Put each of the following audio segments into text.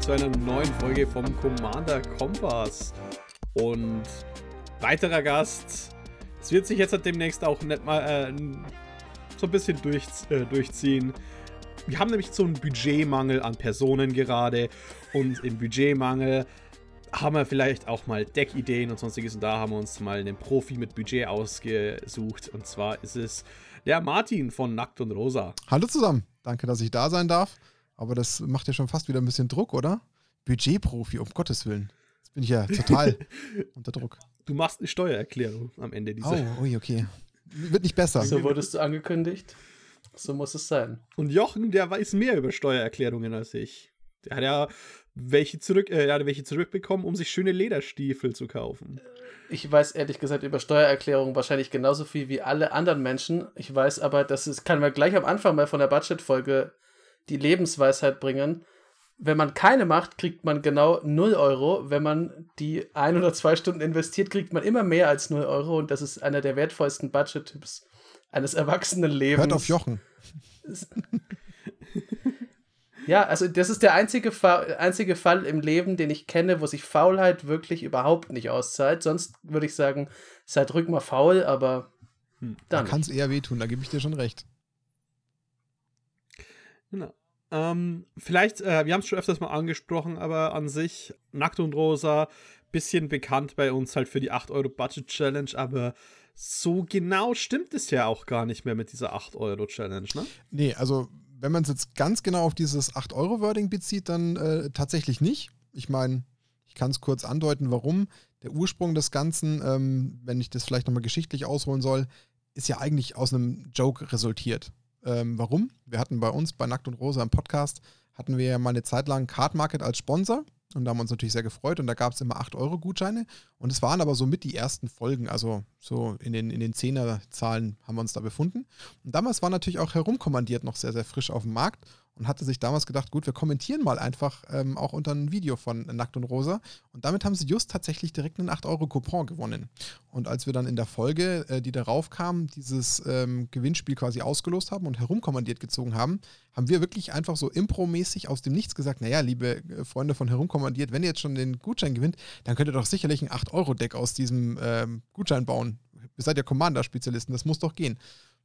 zu einer neuen Folge vom Commander Kompass. Und weiterer Gast. Es wird sich jetzt demnächst auch nicht mal äh, so ein bisschen durch, äh, durchziehen. Wir haben nämlich so einen Budgetmangel an Personen gerade. Und im Budgetmangel haben wir vielleicht auch mal Deckideen und sonstiges. Und da haben wir uns mal einen Profi mit Budget ausgesucht. Und zwar ist es der Martin von Nackt und Rosa. Hallo zusammen. Danke, dass ich da sein darf. Aber das macht ja schon fast wieder ein bisschen Druck, oder? Budgetprofi, um Gottes Willen. Jetzt bin ich ja total unter Druck. Du machst eine Steuererklärung am Ende dieser. Oh, ui, okay. Wird nicht besser. So wurdest du angekündigt. So muss es sein. Und Jochen, der weiß mehr über Steuererklärungen als ich. Der hat ja welche, zurück, äh, hat welche zurückbekommen, um sich schöne Lederstiefel zu kaufen. Ich weiß ehrlich gesagt über Steuererklärungen wahrscheinlich genauso viel wie alle anderen Menschen. Ich weiß aber, dass es kann man gleich am Anfang mal von der Budgetfolge die Lebensweisheit bringen. Wenn man keine macht, kriegt man genau 0 Euro. Wenn man die ein oder zwei Stunden investiert, kriegt man immer mehr als 0 Euro. Und das ist einer der wertvollsten Budget-Tipps eines erwachsenen Lebens. Hört auf Jochen. Ja, also das ist der einzige, Fa einzige Fall im Leben, den ich kenne, wo sich Faulheit wirklich überhaupt nicht auszahlt. Sonst würde ich sagen, seid ruhig mal faul, aber hm. dann. Da kann es eher wehtun, da gebe ich dir schon recht. Genau. Ähm, vielleicht, äh, wir haben es schon öfters mal angesprochen, aber an sich, Nackt und Rosa, bisschen bekannt bei uns halt für die 8 Euro Budget Challenge, aber so genau stimmt es ja auch gar nicht mehr mit dieser 8 Euro Challenge, ne? Nee, also wenn man es jetzt ganz genau auf dieses 8-Euro-Wording bezieht, dann äh, tatsächlich nicht. Ich meine, ich kann es kurz andeuten, warum. Der Ursprung des Ganzen, ähm, wenn ich das vielleicht nochmal geschichtlich ausholen soll, ist ja eigentlich aus einem Joke resultiert. Ähm, warum? Wir hatten bei uns bei Nackt und Rosa im Podcast, hatten wir ja mal eine Zeit lang Card Market als Sponsor und da haben wir uns natürlich sehr gefreut und da gab es immer 8-Euro-Gutscheine. Und es waren aber so mit die ersten Folgen, also so in den, in den Zehner-Zahlen haben wir uns da befunden. Und damals war natürlich auch herumkommandiert noch sehr, sehr frisch auf dem Markt und hatte sich damals gedacht, gut, wir kommentieren mal einfach ähm, auch unter ein Video von Nackt und Rosa. Und damit haben sie just tatsächlich direkt einen 8-Euro-Coupon gewonnen. Und als wir dann in der Folge, äh, die darauf kam, dieses ähm, Gewinnspiel quasi ausgelost haben und herumkommandiert gezogen haben, haben wir wirklich einfach so impromäßig aus dem Nichts gesagt, naja, liebe äh, Freunde von herumkommandiert, wenn ihr jetzt schon den Gutschein gewinnt, dann könnt ihr doch sicherlich ein 8-Euro-Deck aus diesem ähm, Gutschein bauen. Ihr seid ja Commander-Spezialisten, das muss doch gehen.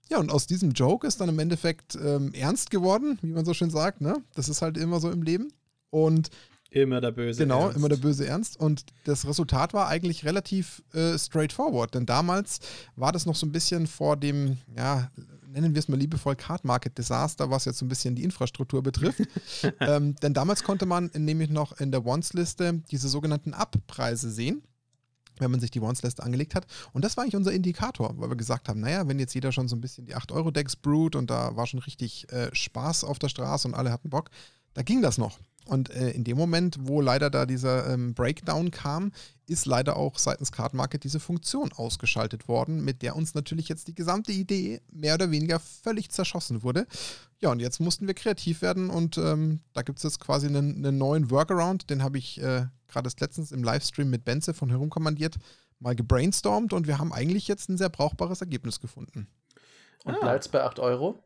Ja, und aus diesem Joke ist dann im Endeffekt ähm, ernst geworden, wie man so schön sagt. Ne? Das ist halt immer so im Leben. Und Immer der böse genau, Ernst. Genau, immer der böse Ernst. Und das Resultat war eigentlich relativ äh, straightforward. Denn damals war das noch so ein bisschen vor dem, ja, nennen wir es mal liebevoll Card Market Desaster, was jetzt so ein bisschen die Infrastruktur betrifft. ähm, denn damals konnte man nämlich noch in der Once-Liste diese sogenannten Up-Preise sehen wenn man sich die Once-Liste angelegt hat. Und das war eigentlich unser Indikator, weil wir gesagt haben, naja, wenn jetzt jeder schon so ein bisschen die 8-Euro-Decks brewt und da war schon richtig äh, Spaß auf der Straße und alle hatten Bock, da ging das noch. Und äh, in dem Moment, wo leider da dieser ähm, Breakdown kam, ist leider auch seitens Card Market diese Funktion ausgeschaltet worden, mit der uns natürlich jetzt die gesamte Idee mehr oder weniger völlig zerschossen wurde. Ja, und jetzt mussten wir kreativ werden und ähm, da gibt es jetzt quasi einen, einen, neuen Workaround, den habe ich äh, gerade letztens im Livestream mit Benze von herumkommandiert mal gebrainstormt und wir haben eigentlich jetzt ein sehr brauchbares Ergebnis gefunden. Und bleibt es bei 8 Euro?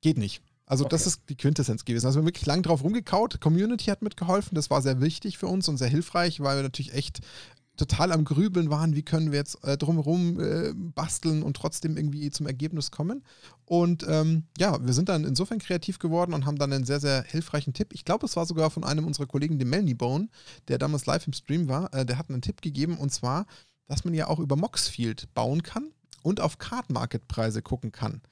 Geht nicht. Also okay. das ist die Quintessenz gewesen. Also wir haben wirklich lang drauf rumgekaut. Community hat mitgeholfen. Das war sehr wichtig für uns und sehr hilfreich, weil wir natürlich echt total am Grübeln waren, wie können wir jetzt äh, drumherum äh, basteln und trotzdem irgendwie zum Ergebnis kommen. Und ähm, ja, wir sind dann insofern kreativ geworden und haben dann einen sehr, sehr hilfreichen Tipp. Ich glaube, es war sogar von einem unserer Kollegen, dem Melanie Bone, der damals live im Stream war. Äh, der hat einen Tipp gegeben und zwar, dass man ja auch über Moxfield bauen kann und auf Card Market Preise gucken kann.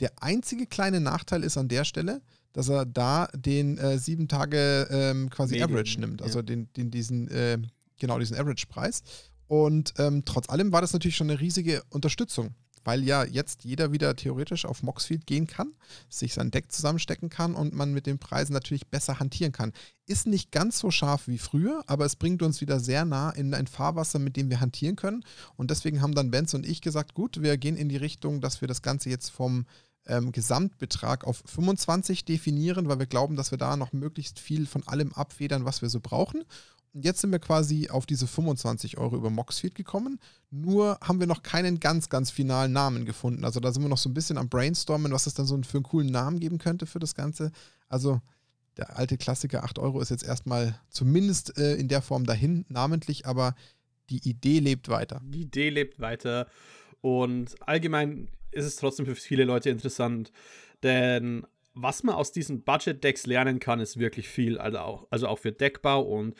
Der einzige kleine Nachteil ist an der Stelle, dass er da den äh, sieben Tage ähm, quasi Medien, Average nimmt, also ja. den, den, diesen, äh, genau diesen Average-Preis. Und ähm, trotz allem war das natürlich schon eine riesige Unterstützung weil ja jetzt jeder wieder theoretisch auf Moxfield gehen kann, sich sein Deck zusammenstecken kann und man mit den Preisen natürlich besser hantieren kann. Ist nicht ganz so scharf wie früher, aber es bringt uns wieder sehr nah in ein Fahrwasser, mit dem wir hantieren können. Und deswegen haben dann Benz und ich gesagt, gut, wir gehen in die Richtung, dass wir das Ganze jetzt vom ähm, Gesamtbetrag auf 25 definieren, weil wir glauben, dass wir da noch möglichst viel von allem abfedern, was wir so brauchen. Jetzt sind wir quasi auf diese 25 Euro über Moxfield gekommen. Nur haben wir noch keinen ganz, ganz finalen Namen gefunden. Also da sind wir noch so ein bisschen am Brainstormen, was es dann so für einen coolen Namen geben könnte für das Ganze. Also der alte Klassiker 8 Euro ist jetzt erstmal zumindest äh, in der Form dahin, namentlich, aber die Idee lebt weiter. Die Idee lebt weiter und allgemein ist es trotzdem für viele Leute interessant, denn was man aus diesen Budget-Decks lernen kann, ist wirklich viel, also auch, also auch für Deckbau und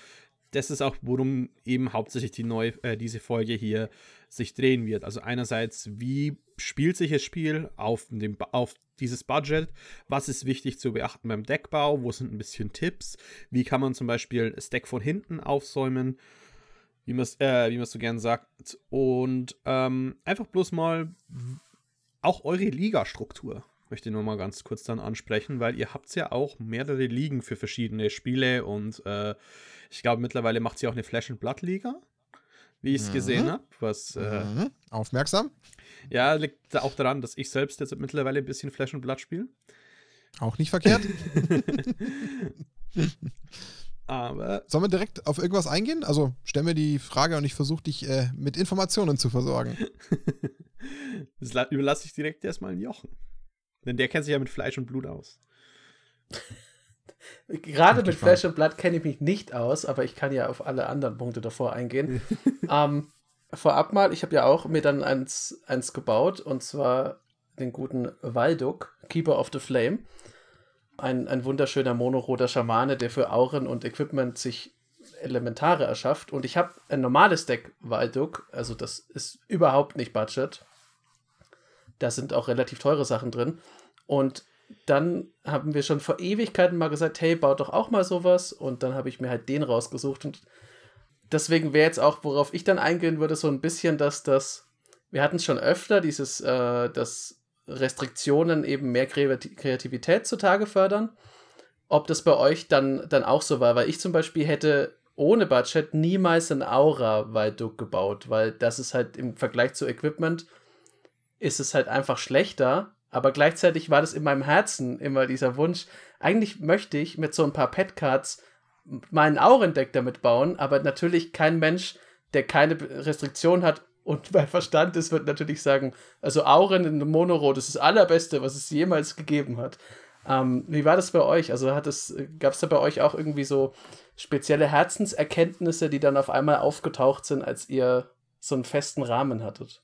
das ist auch, worum eben hauptsächlich die neue, äh, diese Folge hier sich drehen wird. Also einerseits, wie spielt sich das Spiel auf, dem, auf dieses Budget? Was ist wichtig zu beachten beim Deckbau? Wo sind ein bisschen Tipps? Wie kann man zum Beispiel das Deck von hinten aufsäumen? Wie man es äh, so gern sagt. Und ähm, einfach bloß mal auch eure Ligastruktur möchte ich nur mal ganz kurz dann ansprechen, weil ihr habt ja auch mehrere Ligen für verschiedene Spiele und äh, ich glaube mittlerweile macht sie auch eine Flash and Blood Liga, wie ich es mhm. gesehen habe. Was äh, mhm. aufmerksam? Ja, liegt auch daran, dass ich selbst jetzt mittlerweile ein bisschen Flash and Blood spiele. Auch nicht verkehrt. Aber. Sollen wir direkt auf irgendwas eingehen? Also stell mir die Frage und ich versuche dich äh, mit Informationen zu versorgen. das überlasse ich direkt erstmal in Jochen. Denn der kennt sich ja mit Fleisch und Blut aus. Gerade mit Fleisch und Blut kenne ich mich nicht aus, aber ich kann ja auf alle anderen Punkte davor eingehen. ähm, vorab mal, ich habe ja auch mir dann eins, eins gebaut und zwar den guten Walduk, Keeper of the Flame. Ein, ein wunderschöner monoroter Schamane, der für Auren und Equipment sich Elementare erschafft. Und ich habe ein normales Deck Walduk, also das ist überhaupt nicht Budget. Da sind auch relativ teure Sachen drin. Und dann haben wir schon vor Ewigkeiten mal gesagt, hey, baut doch auch mal sowas. Und dann habe ich mir halt den rausgesucht. Und deswegen wäre jetzt auch, worauf ich dann eingehen würde, so ein bisschen, dass das, wir hatten es schon öfter, dieses, äh, dass Restriktionen eben mehr Kreativität zutage fördern. Ob das bei euch dann, dann auch so war, weil ich zum Beispiel hätte ohne Budget niemals ein Aura-Weitdruck gebaut, weil das ist halt im Vergleich zu Equipment ist es halt einfach schlechter. Aber gleichzeitig war das in meinem Herzen immer dieser Wunsch. Eigentlich möchte ich mit so ein paar Petcards meinen Aurendeck damit bauen, aber natürlich kein Mensch, der keine Restriktion hat und bei Verstand ist, wird natürlich sagen, also Auren in Monoro, das ist das allerbeste, was es jemals gegeben hat. Ähm, wie war das bei euch? Also hat es, gab es da bei euch auch irgendwie so spezielle Herzenserkenntnisse, die dann auf einmal aufgetaucht sind, als ihr so einen festen Rahmen hattet?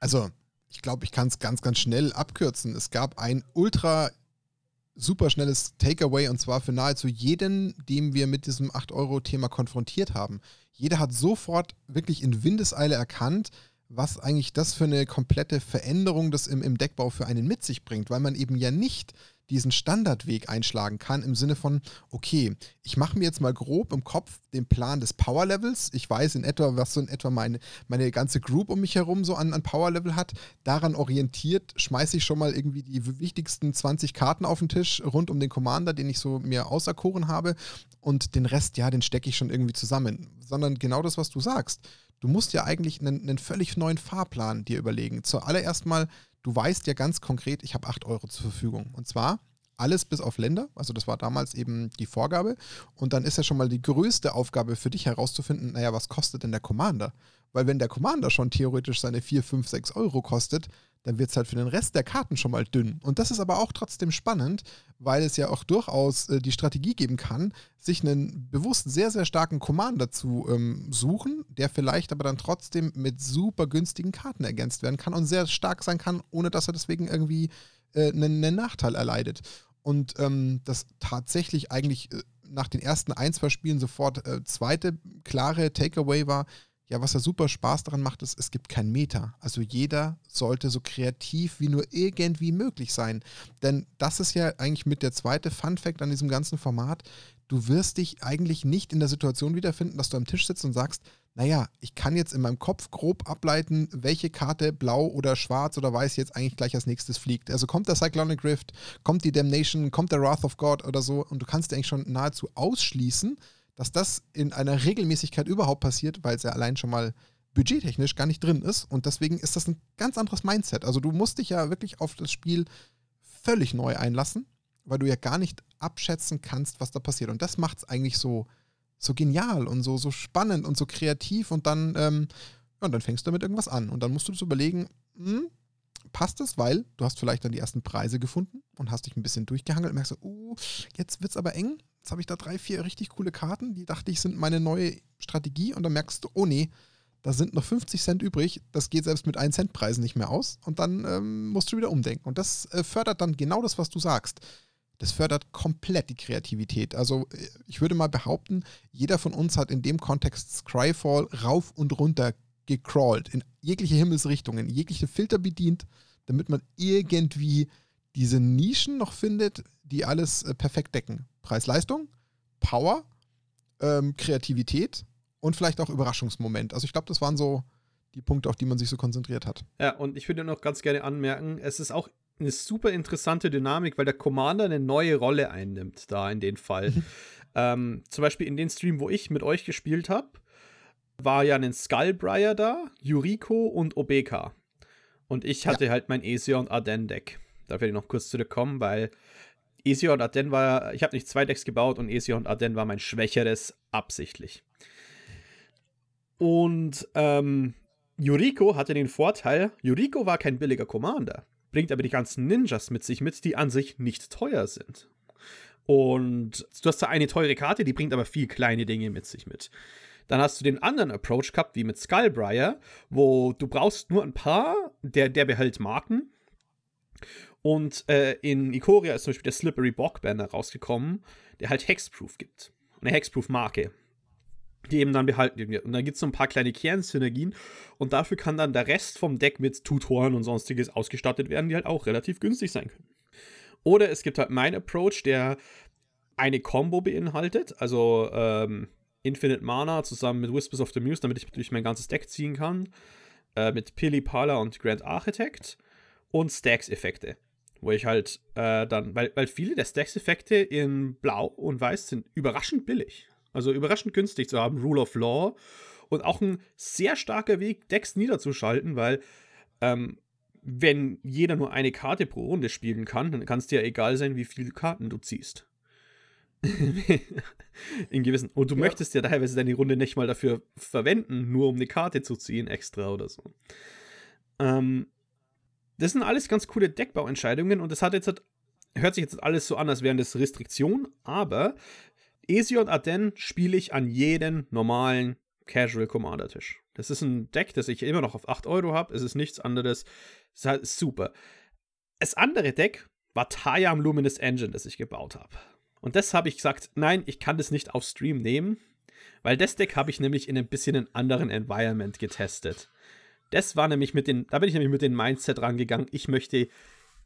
Also, ich glaube, ich kann es ganz, ganz schnell abkürzen. Es gab ein ultra super schnelles Takeaway und zwar für nahezu jeden, dem wir mit diesem 8-Euro-Thema konfrontiert haben. Jeder hat sofort wirklich in Windeseile erkannt, was eigentlich das für eine komplette Veränderung das im, im Deckbau für einen mit sich bringt, weil man eben ja nicht diesen Standardweg einschlagen kann im Sinne von, okay, ich mache mir jetzt mal grob im Kopf den Plan des Power Levels. Ich weiß in etwa, was so in etwa meine, meine ganze Group um mich herum so an, an Power Level hat. Daran orientiert schmeiße ich schon mal irgendwie die wichtigsten 20 Karten auf den Tisch rund um den Commander, den ich so mir auserkoren habe. Und den Rest, ja, den stecke ich schon irgendwie zusammen. Sondern genau das, was du sagst. Du musst ja eigentlich einen, einen völlig neuen Fahrplan dir überlegen. Zuallererst mal du weißt ja ganz konkret, ich habe 8 Euro zur Verfügung. Und zwar alles bis auf Länder. Also das war damals eben die Vorgabe. Und dann ist ja schon mal die größte Aufgabe für dich herauszufinden, naja, was kostet denn der Commander? Weil wenn der Commander schon theoretisch seine 4, 5, 6 Euro kostet, dann wird es halt für den Rest der Karten schon mal dünn. Und das ist aber auch trotzdem spannend, weil es ja auch durchaus äh, die Strategie geben kann, sich einen bewusst sehr, sehr starken Commander zu ähm, suchen, der vielleicht aber dann trotzdem mit super günstigen Karten ergänzt werden kann und sehr stark sein kann, ohne dass er deswegen irgendwie äh, einen, einen, Nachteil erleidet. Und ähm, das tatsächlich eigentlich äh, nach den ersten ein, zwei Spielen sofort äh, zweite klare Takeaway war, ja, was ja super Spaß daran macht, ist, es gibt kein Meta. Also jeder sollte so kreativ wie nur irgendwie möglich sein. Denn das ist ja eigentlich mit der zweite Fun Fact an diesem ganzen Format. Du wirst dich eigentlich nicht in der Situation wiederfinden, dass du am Tisch sitzt und sagst, naja, ich kann jetzt in meinem Kopf grob ableiten, welche Karte blau oder schwarz oder weiß jetzt eigentlich gleich als nächstes fliegt. Also kommt der Cyclonic Rift, kommt die Damnation, kommt der Wrath of God oder so und du kannst dir eigentlich schon nahezu ausschließen, dass das in einer Regelmäßigkeit überhaupt passiert, weil es ja allein schon mal budgettechnisch gar nicht drin ist. Und deswegen ist das ein ganz anderes Mindset. Also du musst dich ja wirklich auf das Spiel völlig neu einlassen, weil du ja gar nicht abschätzen kannst, was da passiert. Und das macht es eigentlich so, so genial und so, so spannend und so kreativ. Und dann, ähm, ja, und dann fängst du damit irgendwas an. Und dann musst du das überlegen, hm, passt es, weil du hast vielleicht dann die ersten Preise gefunden und hast dich ein bisschen durchgehangelt und merkst so, oh, jetzt wird es aber eng. Jetzt habe ich da drei, vier richtig coole Karten, die dachte ich sind meine neue Strategie und dann merkst du, oh nee, da sind noch 50 Cent übrig, das geht selbst mit 1 Cent Preisen nicht mehr aus und dann ähm, musst du wieder umdenken. Und das äh, fördert dann genau das, was du sagst. Das fördert komplett die Kreativität. Also äh, ich würde mal behaupten, jeder von uns hat in dem Kontext Scryfall rauf und runter gecrawlt, in jegliche Himmelsrichtungen, jegliche Filter bedient, damit man irgendwie diese Nischen noch findet, die alles äh, perfekt decken. Preis-Leistung, Power, ähm, Kreativität und vielleicht auch Überraschungsmoment. Also ich glaube, das waren so die Punkte, auf die man sich so konzentriert hat. Ja, und ich würde noch ganz gerne anmerken, es ist auch eine super interessante Dynamik, weil der Commander eine neue Rolle einnimmt, da in dem Fall. Ähm, zum Beispiel in dem Stream, wo ich mit euch gespielt habe, war ja ein Skullbriar da, Yuriko und Obeka. Und ich hatte ja. halt mein Aesir und Arden Deck. Da werde ich noch kurz zurückkommen, weil Aesir und Arden war, ich habe nicht zwei Decks gebaut und Aesir und Arden war mein schwächeres absichtlich. Und ähm, Yuriko hatte den Vorteil, Yuriko war kein billiger Commander, bringt aber die ganzen Ninjas mit sich mit, die an sich nicht teuer sind. Und du hast da eine teure Karte, die bringt aber viel kleine Dinge mit sich mit. Dann hast du den anderen Approach gehabt, wie mit Skullbriar, wo du brauchst nur ein paar, der, der behält Marken. Und äh, in Ikoria ist zum Beispiel der Slippery Bog Banner rausgekommen, der halt Hexproof gibt. Eine Hexproof-Marke die eben dann behalten wird. Und dann gibt es so ein paar kleine Kernsynergien und dafür kann dann der Rest vom Deck mit Tutoren und sonstiges ausgestattet werden, die halt auch relativ günstig sein können. Oder es gibt halt mein Approach, der eine Combo beinhaltet, also ähm, Infinite Mana zusammen mit Whispers of the Muse, damit ich durch mein ganzes Deck ziehen kann, äh, mit Pili Pala und Grand Architect und Stacks-Effekte. Wo ich halt äh, dann, weil, weil viele der Stacks-Effekte in Blau und Weiß sind überraschend billig. Also überraschend günstig zu haben, Rule of Law. Und auch ein sehr starker Weg, Decks niederzuschalten, weil ähm, wenn jeder nur eine Karte pro Runde spielen kann, dann kann es dir egal sein, wie viele Karten du ziehst. In gewissen. Und du ja. möchtest ja teilweise deine Runde nicht mal dafür verwenden, nur um eine Karte zu ziehen, extra oder so. Ähm, das sind alles ganz coole Deckbauentscheidungen und das hat jetzt hört sich jetzt alles so an, als wären das Restriktionen, aber Esi und Arden spiele ich an jeden normalen Casual Commander Tisch. Das ist ein Deck, das ich immer noch auf 8 Euro habe. Es ist nichts anderes. Es ist halt super. Das andere Deck war Tayam Luminous Engine, das ich gebaut habe. Und das habe ich gesagt, nein, ich kann das nicht auf Stream nehmen, weil das Deck habe ich nämlich in ein bisschen einem anderen Environment getestet. Das war nämlich mit den, da bin ich nämlich mit dem Mindset rangegangen, ich möchte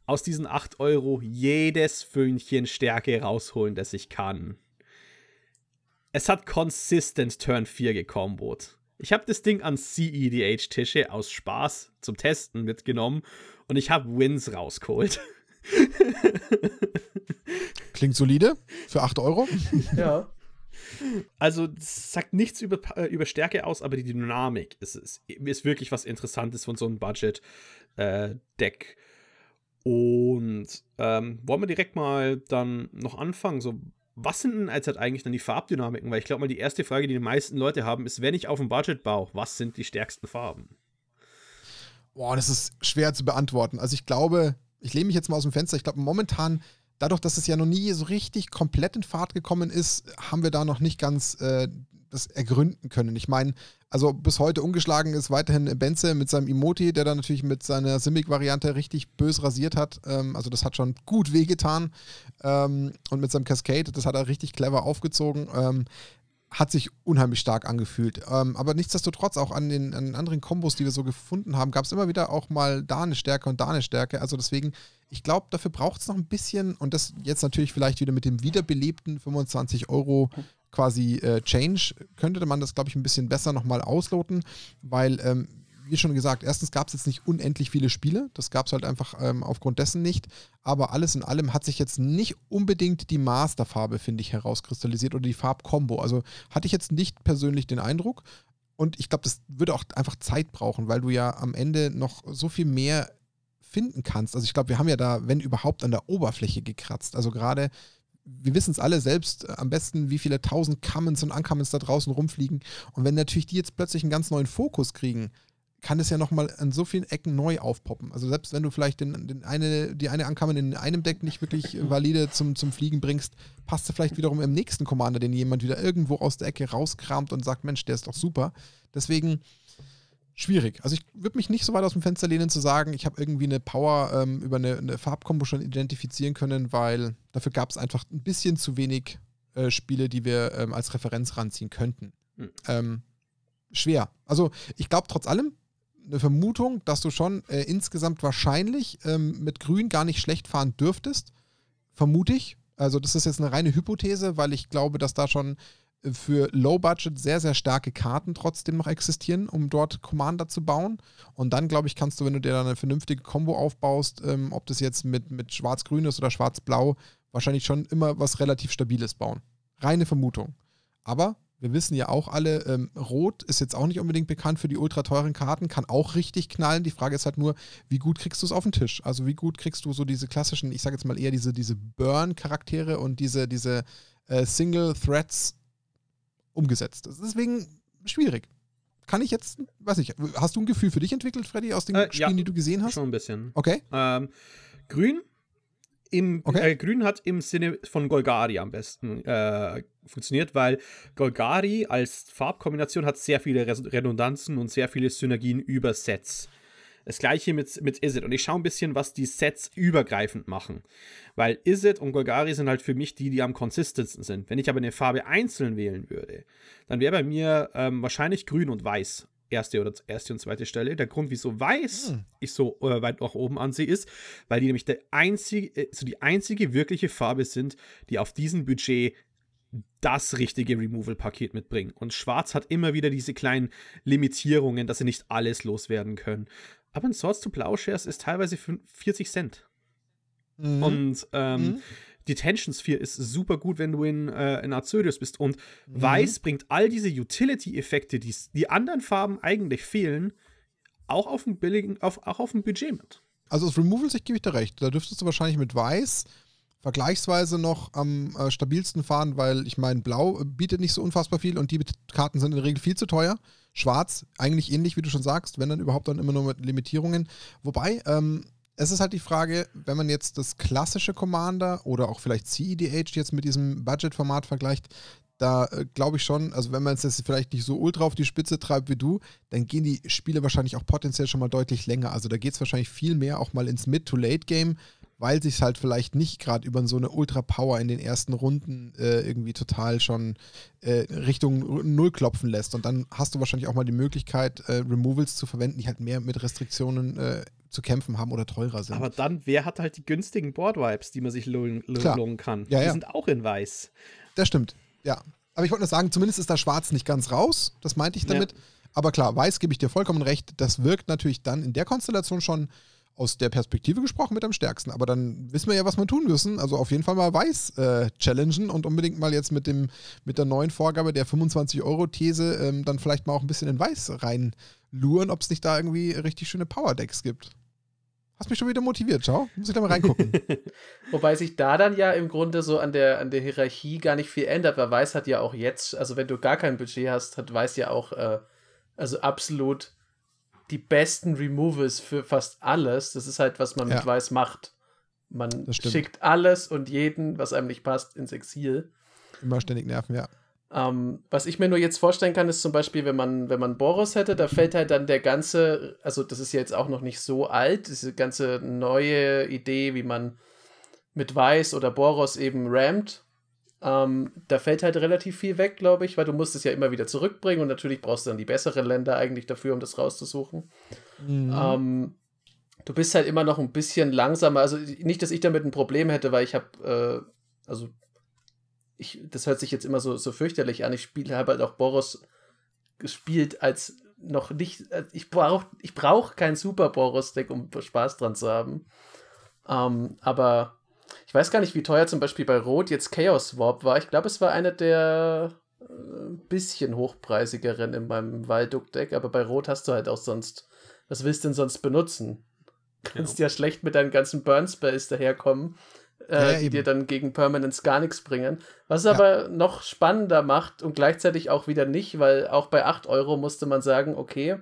aus diesen 8 Euro jedes Fünkchen Stärke rausholen, das ich kann. Es hat consistent Turn 4 gekombot. Ich habe das Ding an CEDH-Tische aus Spaß zum Testen mitgenommen und ich habe Wins rausgeholt. Klingt solide für 8 Euro. Ja. Also, das sagt nichts über, äh, über Stärke aus, aber die Dynamik ist, ist, ist wirklich was Interessantes von so einem Budget-Deck. Äh, und ähm, wollen wir direkt mal dann noch anfangen? So, was sind denn jetzt halt eigentlich dann die Farbdynamiken? Weil ich glaube mal, die erste Frage, die die meisten Leute haben, ist, wenn ich auf dem Budget baue, was sind die stärksten Farben? Boah, das ist schwer zu beantworten. Also ich glaube, ich lehne mich jetzt mal aus dem Fenster. Ich glaube, momentan, dadurch, dass es ja noch nie so richtig komplett in Fahrt gekommen ist, haben wir da noch nicht ganz äh, das ergründen können. Ich meine, also bis heute ungeschlagen ist weiterhin Benze mit seinem Emoti, der dann natürlich mit seiner Simic-Variante richtig bös rasiert hat. Ähm, also das hat schon gut wehgetan. Ähm, und mit seinem Cascade, das hat er richtig clever aufgezogen. Ähm, hat sich unheimlich stark angefühlt. Ähm, aber nichtsdestotrotz, auch an den, an den anderen Kombos, die wir so gefunden haben, gab es immer wieder auch mal da eine Stärke und da eine Stärke. Also deswegen, ich glaube, dafür braucht es noch ein bisschen und das jetzt natürlich vielleicht wieder mit dem wiederbelebten 25 Euro quasi äh, Change, könnte man das, glaube ich, ein bisschen besser nochmal ausloten, weil, ähm, wie schon gesagt, erstens gab es jetzt nicht unendlich viele Spiele, das gab es halt einfach ähm, aufgrund dessen nicht, aber alles in allem hat sich jetzt nicht unbedingt die Masterfarbe, finde ich, herauskristallisiert oder die Farbkombo. Also hatte ich jetzt nicht persönlich den Eindruck. Und ich glaube, das würde auch einfach Zeit brauchen, weil du ja am Ende noch so viel mehr finden kannst. Also ich glaube, wir haben ja da, wenn überhaupt, an der Oberfläche gekratzt. Also gerade wir wissen es alle selbst äh, am besten, wie viele tausend Commons und Uncommons da draußen rumfliegen. Und wenn natürlich die jetzt plötzlich einen ganz neuen Fokus kriegen, kann es ja nochmal an so vielen Ecken neu aufpoppen. Also selbst wenn du vielleicht den, den eine, die eine Ankamen in einem Deck nicht wirklich valide zum, zum Fliegen bringst, passt du vielleicht wiederum im nächsten Commander, den jemand wieder irgendwo aus der Ecke rauskramt und sagt, Mensch, der ist doch super. Deswegen schwierig. Also ich würde mich nicht so weit aus dem Fenster lehnen zu sagen, ich habe irgendwie eine Power ähm, über eine, eine Farbkombo schon identifizieren können, weil dafür gab es einfach ein bisschen zu wenig äh, Spiele, die wir ähm, als Referenz ranziehen könnten. Mhm. Ähm, schwer. Also ich glaube trotz allem, eine Vermutung, dass du schon äh, insgesamt wahrscheinlich ähm, mit Grün gar nicht schlecht fahren dürftest. Vermute ich. Also das ist jetzt eine reine Hypothese, weil ich glaube, dass da schon äh, für Low Budget sehr, sehr starke Karten trotzdem noch existieren, um dort Commander zu bauen. Und dann, glaube ich, kannst du, wenn du dir dann eine vernünftige Combo aufbaust, ähm, ob das jetzt mit, mit Schwarz-Grün ist oder Schwarz-Blau, wahrscheinlich schon immer was relativ Stabiles bauen. Reine Vermutung. Aber wir wissen ja auch alle, ähm, Rot ist jetzt auch nicht unbedingt bekannt für die ultra teuren Karten, kann auch richtig knallen. Die Frage ist halt nur, wie gut kriegst du es auf den Tisch? Also wie gut kriegst du so diese klassischen, ich sage jetzt mal eher diese, diese Burn-Charaktere und diese, diese äh, Single-Threads umgesetzt. Das ist deswegen schwierig. Kann ich jetzt, weiß nicht, hast du ein Gefühl für dich entwickelt, Freddy, aus den äh, Spielen, ja, die du gesehen hast? Schon ein bisschen. Okay. Ähm, grün im, okay. äh, Grün hat im Sinne von Golgari am besten äh, funktioniert, weil Golgari als Farbkombination hat sehr viele Redundanzen und sehr viele Synergien über Sets. Das gleiche mit, mit Izzet. Und ich schaue ein bisschen, was die Sets übergreifend machen. Weil Izzet und Golgari sind halt für mich die, die am konsistentesten sind. Wenn ich aber eine Farbe einzeln wählen würde, dann wäre bei mir ähm, wahrscheinlich grün und weiß erste oder erste und zweite Stelle. Der Grund, wieso weiß hm. ich so äh, weit nach oben ansehe, ist, weil die nämlich der einzige, äh, so die einzige wirkliche Farbe sind, die auf diesem Budget das richtige Removal-Paket mitbringen. Und Schwarz hat immer wieder diese kleinen Limitierungen, dass sie nicht alles loswerden können. Aber ein Swords to Plowshares ist teilweise 40 Cent. Mhm. Und ähm, mhm. Detention Sphere ist super gut, wenn du in, äh, in Azorius bist. Und mhm. Weiß bringt all diese Utility-Effekte, die die anderen Farben eigentlich fehlen, auch auf dem billigen, auf, auch auf dem Budget mit. Also aus Removal-Sicht gebe ich dir recht. Da dürftest du wahrscheinlich mit Weiß vergleichsweise noch am äh, stabilsten fahren, weil ich meine, Blau bietet nicht so unfassbar viel und die Karten sind in der Regel viel zu teuer. Schwarz, eigentlich ähnlich, wie du schon sagst, wenn dann überhaupt dann immer nur mit Limitierungen. Wobei, ähm, es ist halt die Frage, wenn man jetzt das klassische Commander oder auch vielleicht CEDH jetzt mit diesem Budget-Format vergleicht, da äh, glaube ich schon, also wenn man es jetzt vielleicht nicht so ultra auf die Spitze treibt wie du, dann gehen die Spiele wahrscheinlich auch potenziell schon mal deutlich länger. Also da geht es wahrscheinlich viel mehr auch mal ins Mid-to-Late-Game, weil sich halt vielleicht nicht gerade über so eine Ultra-Power in den ersten Runden äh, irgendwie total schon äh, Richtung Null klopfen lässt. Und dann hast du wahrscheinlich auch mal die Möglichkeit, äh, Removals zu verwenden, die halt mehr mit Restriktionen äh, zu kämpfen haben oder teurer sind. Aber dann, wer hat halt die günstigen Board-Vibes, die man sich lohnen, lohnen kann? Ja, die ja. sind auch in weiß. Das stimmt, ja. Aber ich wollte nur sagen, zumindest ist da schwarz nicht ganz raus. Das meinte ich damit. Ja. Aber klar, weiß gebe ich dir vollkommen recht. Das wirkt natürlich dann in der Konstellation schon aus der Perspektive gesprochen mit am stärksten. Aber dann wissen wir ja, was wir tun müssen. Also auf jeden Fall mal weiß äh, challengen und unbedingt mal jetzt mit, dem, mit der neuen Vorgabe der 25-Euro-These ähm, dann vielleicht mal auch ein bisschen in weiß reinluren, ob es nicht da irgendwie richtig schöne Power-Decks gibt. Hast mich schon wieder motiviert, schau. Muss ich da mal reingucken. Wobei sich da dann ja im Grunde so an der, an der Hierarchie gar nicht viel ändert, weil Weiß hat ja auch jetzt, also wenn du gar kein Budget hast, hat Weiß ja auch, äh, also absolut die besten Removals für fast alles. Das ist halt, was man ja. mit Weiß macht. Man schickt alles und jeden, was einem nicht passt, ins Exil. Immer ständig nerven, ja. Ähm, was ich mir nur jetzt vorstellen kann, ist zum Beispiel, wenn man, wenn man Boros hätte, da fällt halt dann der ganze, also das ist ja jetzt auch noch nicht so alt, diese ganze neue Idee, wie man mit Weiß oder Boros eben rammt, ähm, da fällt halt relativ viel weg, glaube ich, weil du musst es ja immer wieder zurückbringen und natürlich brauchst du dann die besseren Länder eigentlich dafür, um das rauszusuchen. Mhm. Ähm, du bist halt immer noch ein bisschen langsamer. Also nicht, dass ich damit ein Problem hätte, weil ich habe, äh, also ich, das hört sich jetzt immer so, so fürchterlich an. Ich spiele habe halt auch Boros gespielt als noch nicht. Äh, ich brauche ich brauch kein Super Boros-Deck, um Spaß dran zu haben. Ähm, aber ich weiß gar nicht, wie teuer zum Beispiel bei Rot jetzt Chaos Warp war. Ich glaube, es war eine der äh, bisschen hochpreisigeren in meinem Walduk-Deck, aber bei Rot hast du halt auch sonst. Was willst du denn sonst benutzen? Kannst ja, ja schlecht mit deinen ganzen Burn-Spells daherkommen äh, ja, die dir dann gegen Permanence gar nichts bringen. Was es ja. aber noch spannender macht und gleichzeitig auch wieder nicht, weil auch bei 8 Euro musste man sagen, okay,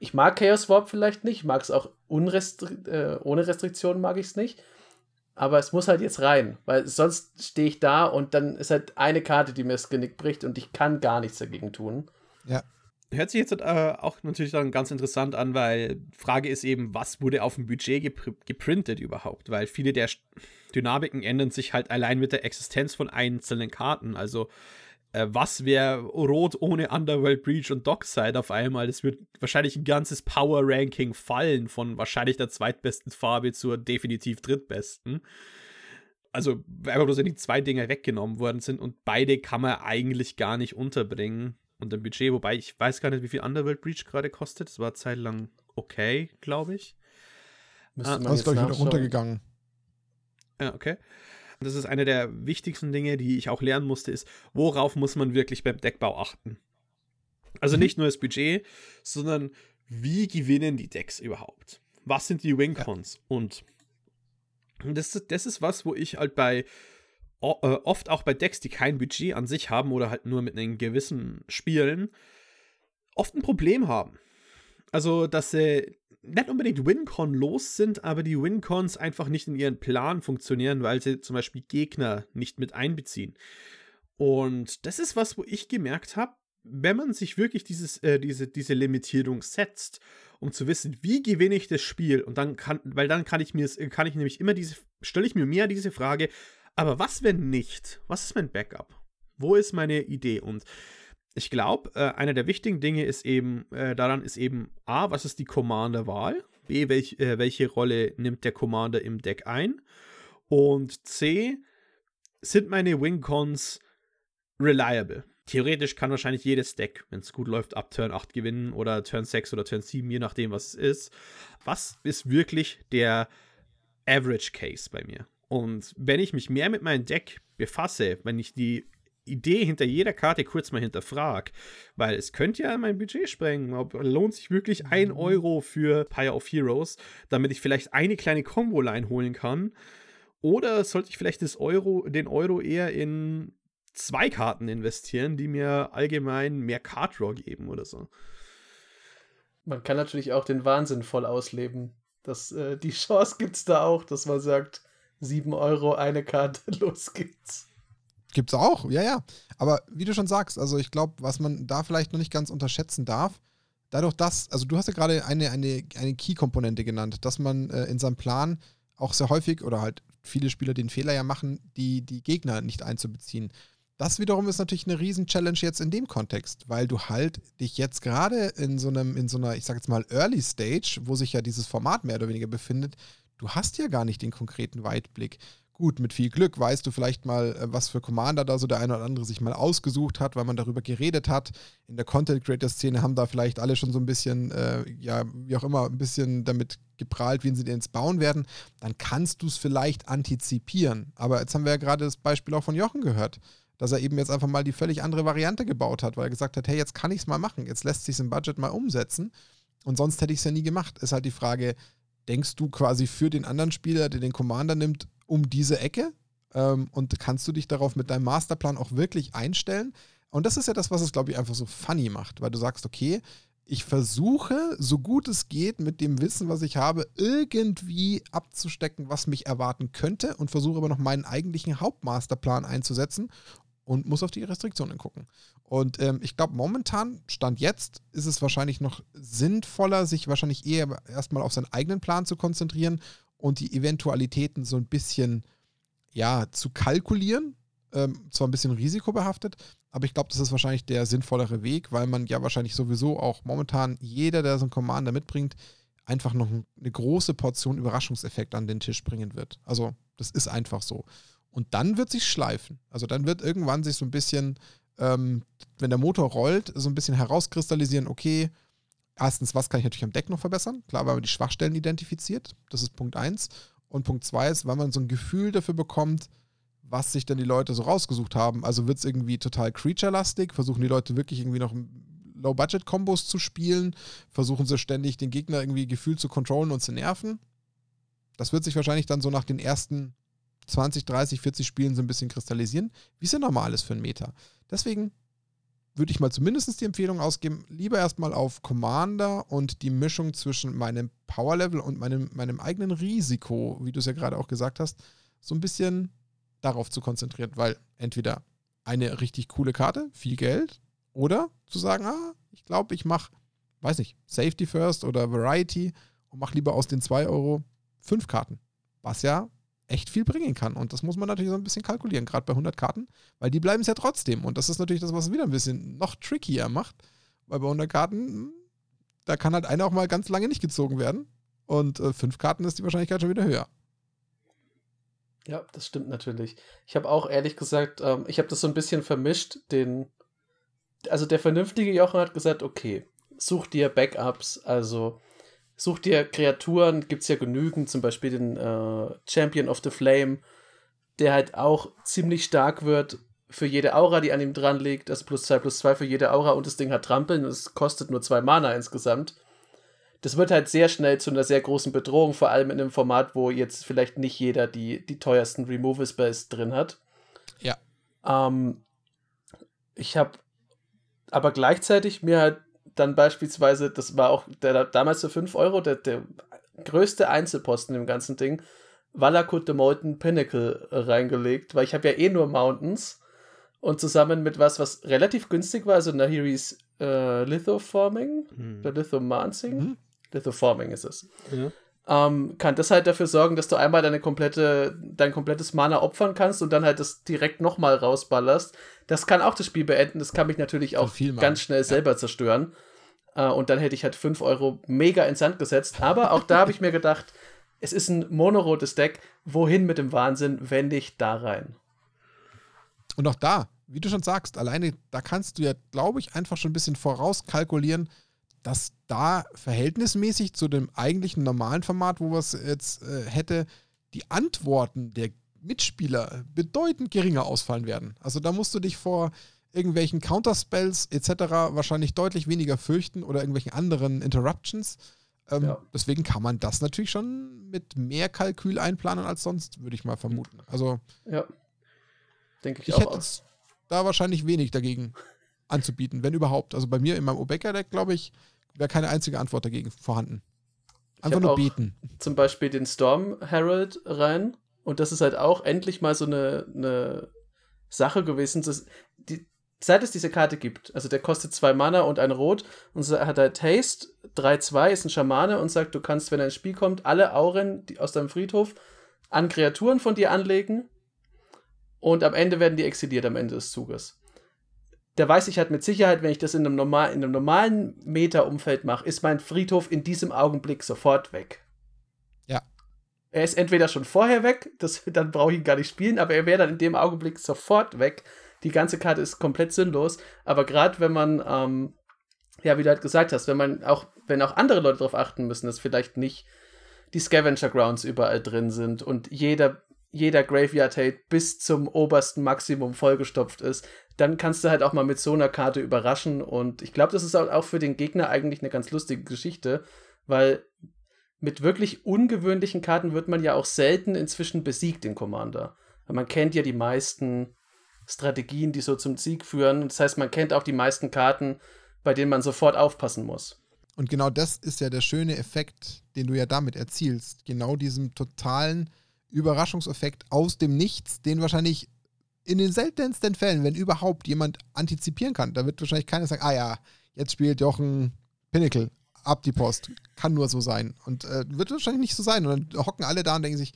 Ich mag Chaos Warp vielleicht nicht, mag es auch äh, ohne Restriktionen mag ich es nicht. Aber es muss halt jetzt rein, weil sonst stehe ich da und dann ist halt eine Karte, die mir das Genick bricht und ich kann gar nichts dagegen tun. Ja. Hört sich jetzt äh, auch natürlich dann ganz interessant an, weil Frage ist eben, was wurde auf dem Budget gepr geprintet überhaupt? Weil viele der Dynamiken ändern sich halt allein mit der Existenz von einzelnen Karten. Also äh, was wäre Rot ohne Underworld Breach und Dockside auf einmal? Das wird wahrscheinlich ein ganzes Power Ranking fallen von wahrscheinlich der zweitbesten Farbe zur definitiv drittbesten. Also einfach bloß, wenn die zwei Dinger weggenommen worden sind und beide kann man eigentlich gar nicht unterbringen unter dem Budget, wobei ich weiß gar nicht, wie viel Underworld Breach gerade kostet. Das war zeitlang okay, glaube ich. Müsste ah, man das ist, glaube ich, wieder runtergegangen. Ja, okay. Das ist eine der wichtigsten Dinge, die ich auch lernen musste, ist, worauf muss man wirklich beim Deckbau achten? Also mhm. nicht nur das Budget, sondern wie gewinnen die Decks überhaupt? Was sind die Wingcons? Ja. Und das, das ist was, wo ich halt bei äh, oft auch bei Decks, die kein Budget an sich haben oder halt nur mit einem gewissen Spielen, oft ein Problem haben. Also, dass sie nicht unbedingt Wincon los sind, aber die Wincons einfach nicht in ihren Plan funktionieren, weil sie zum Beispiel Gegner nicht mit einbeziehen. Und das ist was, wo ich gemerkt habe, wenn man sich wirklich dieses, äh, diese, diese Limitierung setzt, um zu wissen, wie gewinne ich das Spiel, und dann kann, weil dann kann ich mir, kann ich nämlich immer diese, stelle ich mir mehr diese Frage, aber was, wenn nicht? Was ist mein Backup? Wo ist meine Idee? Und ich glaube, äh, einer der wichtigen Dinge ist eben, äh, daran ist eben A, was ist die Commander-Wahl? B, welch, äh, welche Rolle nimmt der Commander im Deck ein? Und C, sind meine Wingcons reliable? Theoretisch kann wahrscheinlich jedes Deck, wenn es gut läuft, ab Turn 8 gewinnen oder Turn 6 oder Turn 7, je nachdem, was es ist. Was ist wirklich der Average Case bei mir? Und wenn ich mich mehr mit meinem Deck befasse, wenn ich die Idee hinter jeder Karte kurz mal hinterfrag, weil es könnte ja mein Budget sprengen. Ob, lohnt sich wirklich ein mhm. Euro für Pyre of Heroes, damit ich vielleicht eine kleine Combo-Line holen kann? Oder sollte ich vielleicht das Euro, den Euro eher in zwei Karten investieren, die mir allgemein mehr Card Draw geben oder so? Man kann natürlich auch den Wahnsinn voll ausleben. Das, äh, die Chance gibt es da auch, dass man sagt, 7 Euro eine Karte, los geht's. Gibt's auch, ja, ja. Aber wie du schon sagst, also ich glaube, was man da vielleicht noch nicht ganz unterschätzen darf, dadurch, dass, also du hast ja gerade eine, eine, eine Key-Komponente genannt, dass man äh, in seinem Plan auch sehr häufig oder halt viele Spieler den Fehler ja machen, die, die Gegner nicht einzubeziehen. Das wiederum ist natürlich eine Riesen-Challenge jetzt in dem Kontext, weil du halt dich jetzt gerade in so einem, in so einer, ich sag jetzt mal, Early Stage, wo sich ja dieses Format mehr oder weniger befindet, du hast ja gar nicht den konkreten Weitblick. Gut, mit viel Glück weißt du vielleicht mal, äh, was für Commander da so der eine oder andere sich mal ausgesucht hat, weil man darüber geredet hat. In der Content Creator Szene haben da vielleicht alle schon so ein bisschen, äh, ja, wie auch immer, ein bisschen damit geprahlt, wie sie den jetzt bauen werden. Dann kannst du es vielleicht antizipieren. Aber jetzt haben wir ja gerade das Beispiel auch von Jochen gehört, dass er eben jetzt einfach mal die völlig andere Variante gebaut hat, weil er gesagt hat, hey, jetzt kann ich es mal machen, jetzt lässt sich im Budget mal umsetzen. Und sonst hätte ich es ja nie gemacht. Ist halt die Frage, denkst du quasi für den anderen Spieler, der den Commander nimmt, um diese Ecke ähm, und kannst du dich darauf mit deinem Masterplan auch wirklich einstellen. Und das ist ja das, was es, glaube ich, einfach so funny macht, weil du sagst, okay, ich versuche, so gut es geht, mit dem Wissen, was ich habe, irgendwie abzustecken, was mich erwarten könnte und versuche aber noch meinen eigentlichen Hauptmasterplan einzusetzen und muss auf die Restriktionen gucken. Und ähm, ich glaube, momentan, Stand jetzt, ist es wahrscheinlich noch sinnvoller, sich wahrscheinlich eher erstmal auf seinen eigenen Plan zu konzentrieren und die Eventualitäten so ein bisschen ja, zu kalkulieren. Ähm, zwar ein bisschen risikobehaftet, aber ich glaube, das ist wahrscheinlich der sinnvollere Weg, weil man ja wahrscheinlich sowieso auch momentan jeder, der so einen Commander mitbringt, einfach noch eine große Portion Überraschungseffekt an den Tisch bringen wird. Also, das ist einfach so. Und dann wird sich schleifen. Also dann wird irgendwann sich so ein bisschen, ähm, wenn der Motor rollt, so ein bisschen herauskristallisieren, okay, erstens, was kann ich natürlich am Deck noch verbessern? Klar, weil man die Schwachstellen identifiziert. Das ist Punkt eins. Und Punkt zwei ist, weil man so ein Gefühl dafür bekommt, was sich denn die Leute so rausgesucht haben. Also wird es irgendwie total Creature-lastig? Versuchen die Leute wirklich irgendwie noch Low-Budget-Kombos zu spielen? Versuchen sie ständig den Gegner irgendwie gefühlt zu controllen und zu nerven? Das wird sich wahrscheinlich dann so nach den ersten 20, 30, 40 Spielen so ein bisschen kristallisieren, wie es ja normal ist für einen Meta. Deswegen würde ich mal zumindest die Empfehlung ausgeben, lieber erstmal auf Commander und die Mischung zwischen meinem Power Level und meinem, meinem eigenen Risiko, wie du es ja gerade auch gesagt hast, so ein bisschen darauf zu konzentrieren, weil entweder eine richtig coole Karte, viel Geld, oder zu sagen, ah, ich glaube, ich mache, weiß nicht, Safety First oder Variety und mache lieber aus den 2 Euro fünf Karten. Was ja echt viel bringen kann. Und das muss man natürlich so ein bisschen kalkulieren, gerade bei 100 Karten, weil die bleiben es ja trotzdem. Und das ist natürlich das, was es wieder ein bisschen noch trickier macht, weil bei 100 Karten, da kann halt einer auch mal ganz lange nicht gezogen werden. Und äh, fünf Karten ist die Wahrscheinlichkeit schon wieder höher. Ja, das stimmt natürlich. Ich habe auch ehrlich gesagt, ähm, ich habe das so ein bisschen vermischt. Den, also der vernünftige Jochen hat gesagt, okay, such dir Backups, also such dir Kreaturen, gibt es ja genügend, zum Beispiel den äh, Champion of the Flame, der halt auch ziemlich stark wird für jede Aura, die an ihm dran liegt, also plus 2 plus 2 für jede Aura und das Ding hat Trampeln und es kostet nur 2 Mana insgesamt. Das wird halt sehr schnell zu einer sehr großen Bedrohung, vor allem in einem Format, wo jetzt vielleicht nicht jeder die, die teuersten Removal Spells drin hat. Ja. Ähm, ich habe aber gleichzeitig mir halt dann beispielsweise, das war auch der, damals für 5 Euro der, der größte Einzelposten im ganzen Ding, Valakut the Molten Pinnacle reingelegt, weil ich habe ja eh nur Mountains und zusammen mit was, was relativ günstig war, also Nahiris äh, Lithoforming hm. oder Lithomancing, hm. Lithoforming ist es. Ja. Ähm, kann das halt dafür sorgen, dass du einmal deine komplette, dein komplettes Mana opfern kannst und dann halt das direkt nochmal rausballerst. Das kann auch das Spiel beenden. Das kann mich natürlich auch ganz schnell ja. selber zerstören. Äh, und dann hätte ich halt 5 Euro mega ins Sand gesetzt. Aber auch da habe ich mir gedacht, es ist ein monorotes Deck. Wohin mit dem Wahnsinn, wenn nicht da rein? Und auch da, wie du schon sagst, alleine da kannst du ja, glaube ich, einfach schon ein bisschen vorauskalkulieren, dass da verhältnismäßig zu dem eigentlichen normalen Format, wo es jetzt äh, hätte, die Antworten der Mitspieler bedeutend geringer ausfallen werden. Also da musst du dich vor irgendwelchen Counterspells etc. wahrscheinlich deutlich weniger fürchten oder irgendwelchen anderen Interruptions. Ähm, ja. Deswegen kann man das natürlich schon mit mehr Kalkül einplanen als sonst, würde ich mal vermuten. Also ja, denke ich, ich auch. hätte da wahrscheinlich wenig dagegen anzubieten, wenn überhaupt. Also bei mir in meinem Obeka-Deck, glaube ich, wäre keine einzige Antwort dagegen vorhanden. Einfach nur beten. Zum Beispiel den Storm Herald rein. Und das ist halt auch endlich mal so eine, eine Sache gewesen. Das, seit es diese Karte gibt, also der kostet zwei Mana und ein Rot und so hat er Taste, 3-2 ist ein Schamane und sagt, du kannst, wenn ein Spiel kommt, alle Auren die aus deinem Friedhof an Kreaturen von dir anlegen und am Ende werden die exiliert am Ende des Zuges da weiß ich halt mit Sicherheit, wenn ich das in einem, normal, in einem normalen Meta-Umfeld mache, ist mein Friedhof in diesem Augenblick sofort weg. Ja. Er ist entweder schon vorher weg, das, dann brauche ich ihn gar nicht spielen, aber er wäre dann in dem Augenblick sofort weg. Die ganze Karte ist komplett sinnlos. Aber gerade wenn man, ähm, ja, wie du halt gesagt hast, wenn man auch, wenn auch andere Leute darauf achten müssen, dass vielleicht nicht die Scavenger Grounds überall drin sind und jeder jeder Graveyard Hate bis zum obersten Maximum vollgestopft ist, dann kannst du halt auch mal mit so einer Karte überraschen. Und ich glaube, das ist auch für den Gegner eigentlich eine ganz lustige Geschichte, weil mit wirklich ungewöhnlichen Karten wird man ja auch selten inzwischen besiegt in Commander. Man kennt ja die meisten Strategien, die so zum Sieg führen. Das heißt, man kennt auch die meisten Karten, bei denen man sofort aufpassen muss. Und genau das ist ja der schöne Effekt, den du ja damit erzielst. Genau diesem totalen Überraschungseffekt aus dem Nichts, den wahrscheinlich in den seltensten Fällen, wenn überhaupt jemand antizipieren kann, da wird wahrscheinlich keiner sagen, ah ja, jetzt spielt Jochen Pinnacle, ab die Post. Kann nur so sein. Und äh, wird wahrscheinlich nicht so sein. Und dann hocken alle da und denken sich,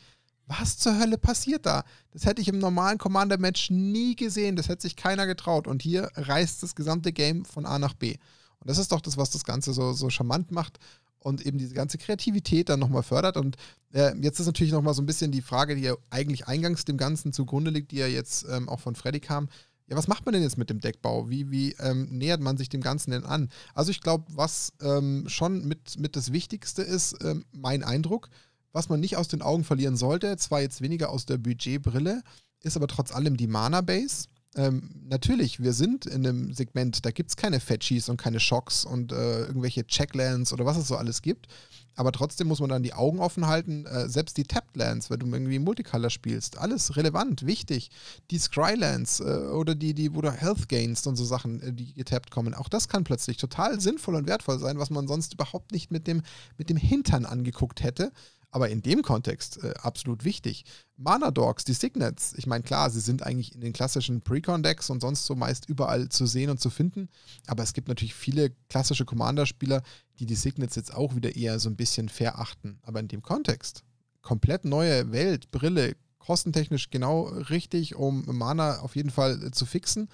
was zur Hölle passiert da? Das hätte ich im normalen Commander-Match nie gesehen. Das hätte sich keiner getraut. Und hier reißt das gesamte Game von A nach B. Und das ist doch das, was das Ganze so, so charmant macht und eben diese ganze Kreativität dann nochmal fördert. Und äh, jetzt ist natürlich nochmal so ein bisschen die Frage, die ja eigentlich eingangs dem Ganzen zugrunde liegt, die ja jetzt ähm, auch von Freddy kam. Ja, was macht man denn jetzt mit dem Deckbau? Wie, wie ähm, nähert man sich dem Ganzen denn an? Also ich glaube, was ähm, schon mit, mit das Wichtigste ist, ähm, mein Eindruck, was man nicht aus den Augen verlieren sollte, zwar jetzt weniger aus der Budgetbrille, ist aber trotz allem die Mana-Base. ähm, natürlich, wir sind in einem Segment, da gibt es keine Fetchies und keine Schocks und äh, irgendwelche Checklands oder was es so alles gibt. Aber trotzdem muss man dann die Augen offen halten. Äh, selbst die Tapped Lands, wenn du irgendwie Multicolor spielst, alles relevant, wichtig. Die Scrylands äh, oder die, die, wo du Health Gains und so Sachen, äh, die getappt kommen, auch das kann plötzlich total sinnvoll und wertvoll sein, was man sonst überhaupt nicht mit dem, mit dem Hintern angeguckt hätte. Aber in dem Kontext äh, absolut wichtig. Mana Dogs, die Signets, ich meine, klar, sie sind eigentlich in den klassischen Precon-Decks und sonst so meist überall zu sehen und zu finden. Aber es gibt natürlich viele klassische Commander-Spieler, die die Signets jetzt auch wieder eher so ein bisschen verachten. Aber in dem Kontext, komplett neue Welt, Brille, kostentechnisch genau richtig, um Mana auf jeden Fall äh, zu fixen,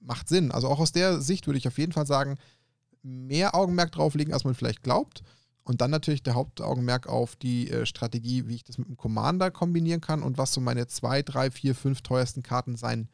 macht Sinn. Also auch aus der Sicht würde ich auf jeden Fall sagen, mehr Augenmerk drauf legen, als man vielleicht glaubt. Und dann natürlich der Hauptaugenmerk auf die äh, Strategie, wie ich das mit dem Commander kombinieren kann und was so meine zwei, drei, vier, fünf teuersten Karten sein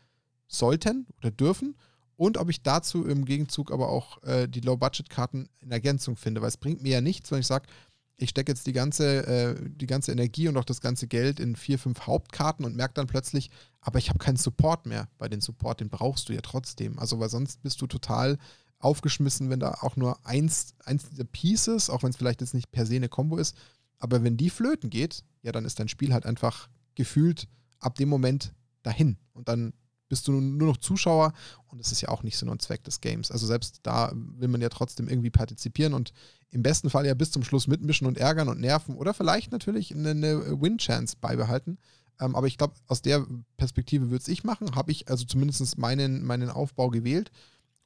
sollten oder dürfen. Und ob ich dazu im Gegenzug aber auch äh, die Low-Budget-Karten in Ergänzung finde. Weil es bringt mir ja nichts, wenn ich sage, ich stecke jetzt die ganze, äh, die ganze Energie und auch das ganze Geld in vier, fünf Hauptkarten und merke dann plötzlich, aber ich habe keinen Support mehr. Bei den Support, den brauchst du ja trotzdem. Also, weil sonst bist du total aufgeschmissen, wenn da auch nur eins, eins dieser Pieces, auch wenn es vielleicht jetzt nicht per se eine Combo ist, aber wenn die flöten geht, ja, dann ist dein Spiel halt einfach gefühlt ab dem Moment dahin. Und dann bist du nur noch Zuschauer und das ist ja auch nicht Sinn und Zweck des Games. Also selbst da will man ja trotzdem irgendwie partizipieren und im besten Fall ja bis zum Schluss mitmischen und ärgern und nerven oder vielleicht natürlich eine, eine Win-Chance beibehalten. Ähm, aber ich glaube, aus der Perspektive würde es ich machen, habe ich also zumindest meinen, meinen Aufbau gewählt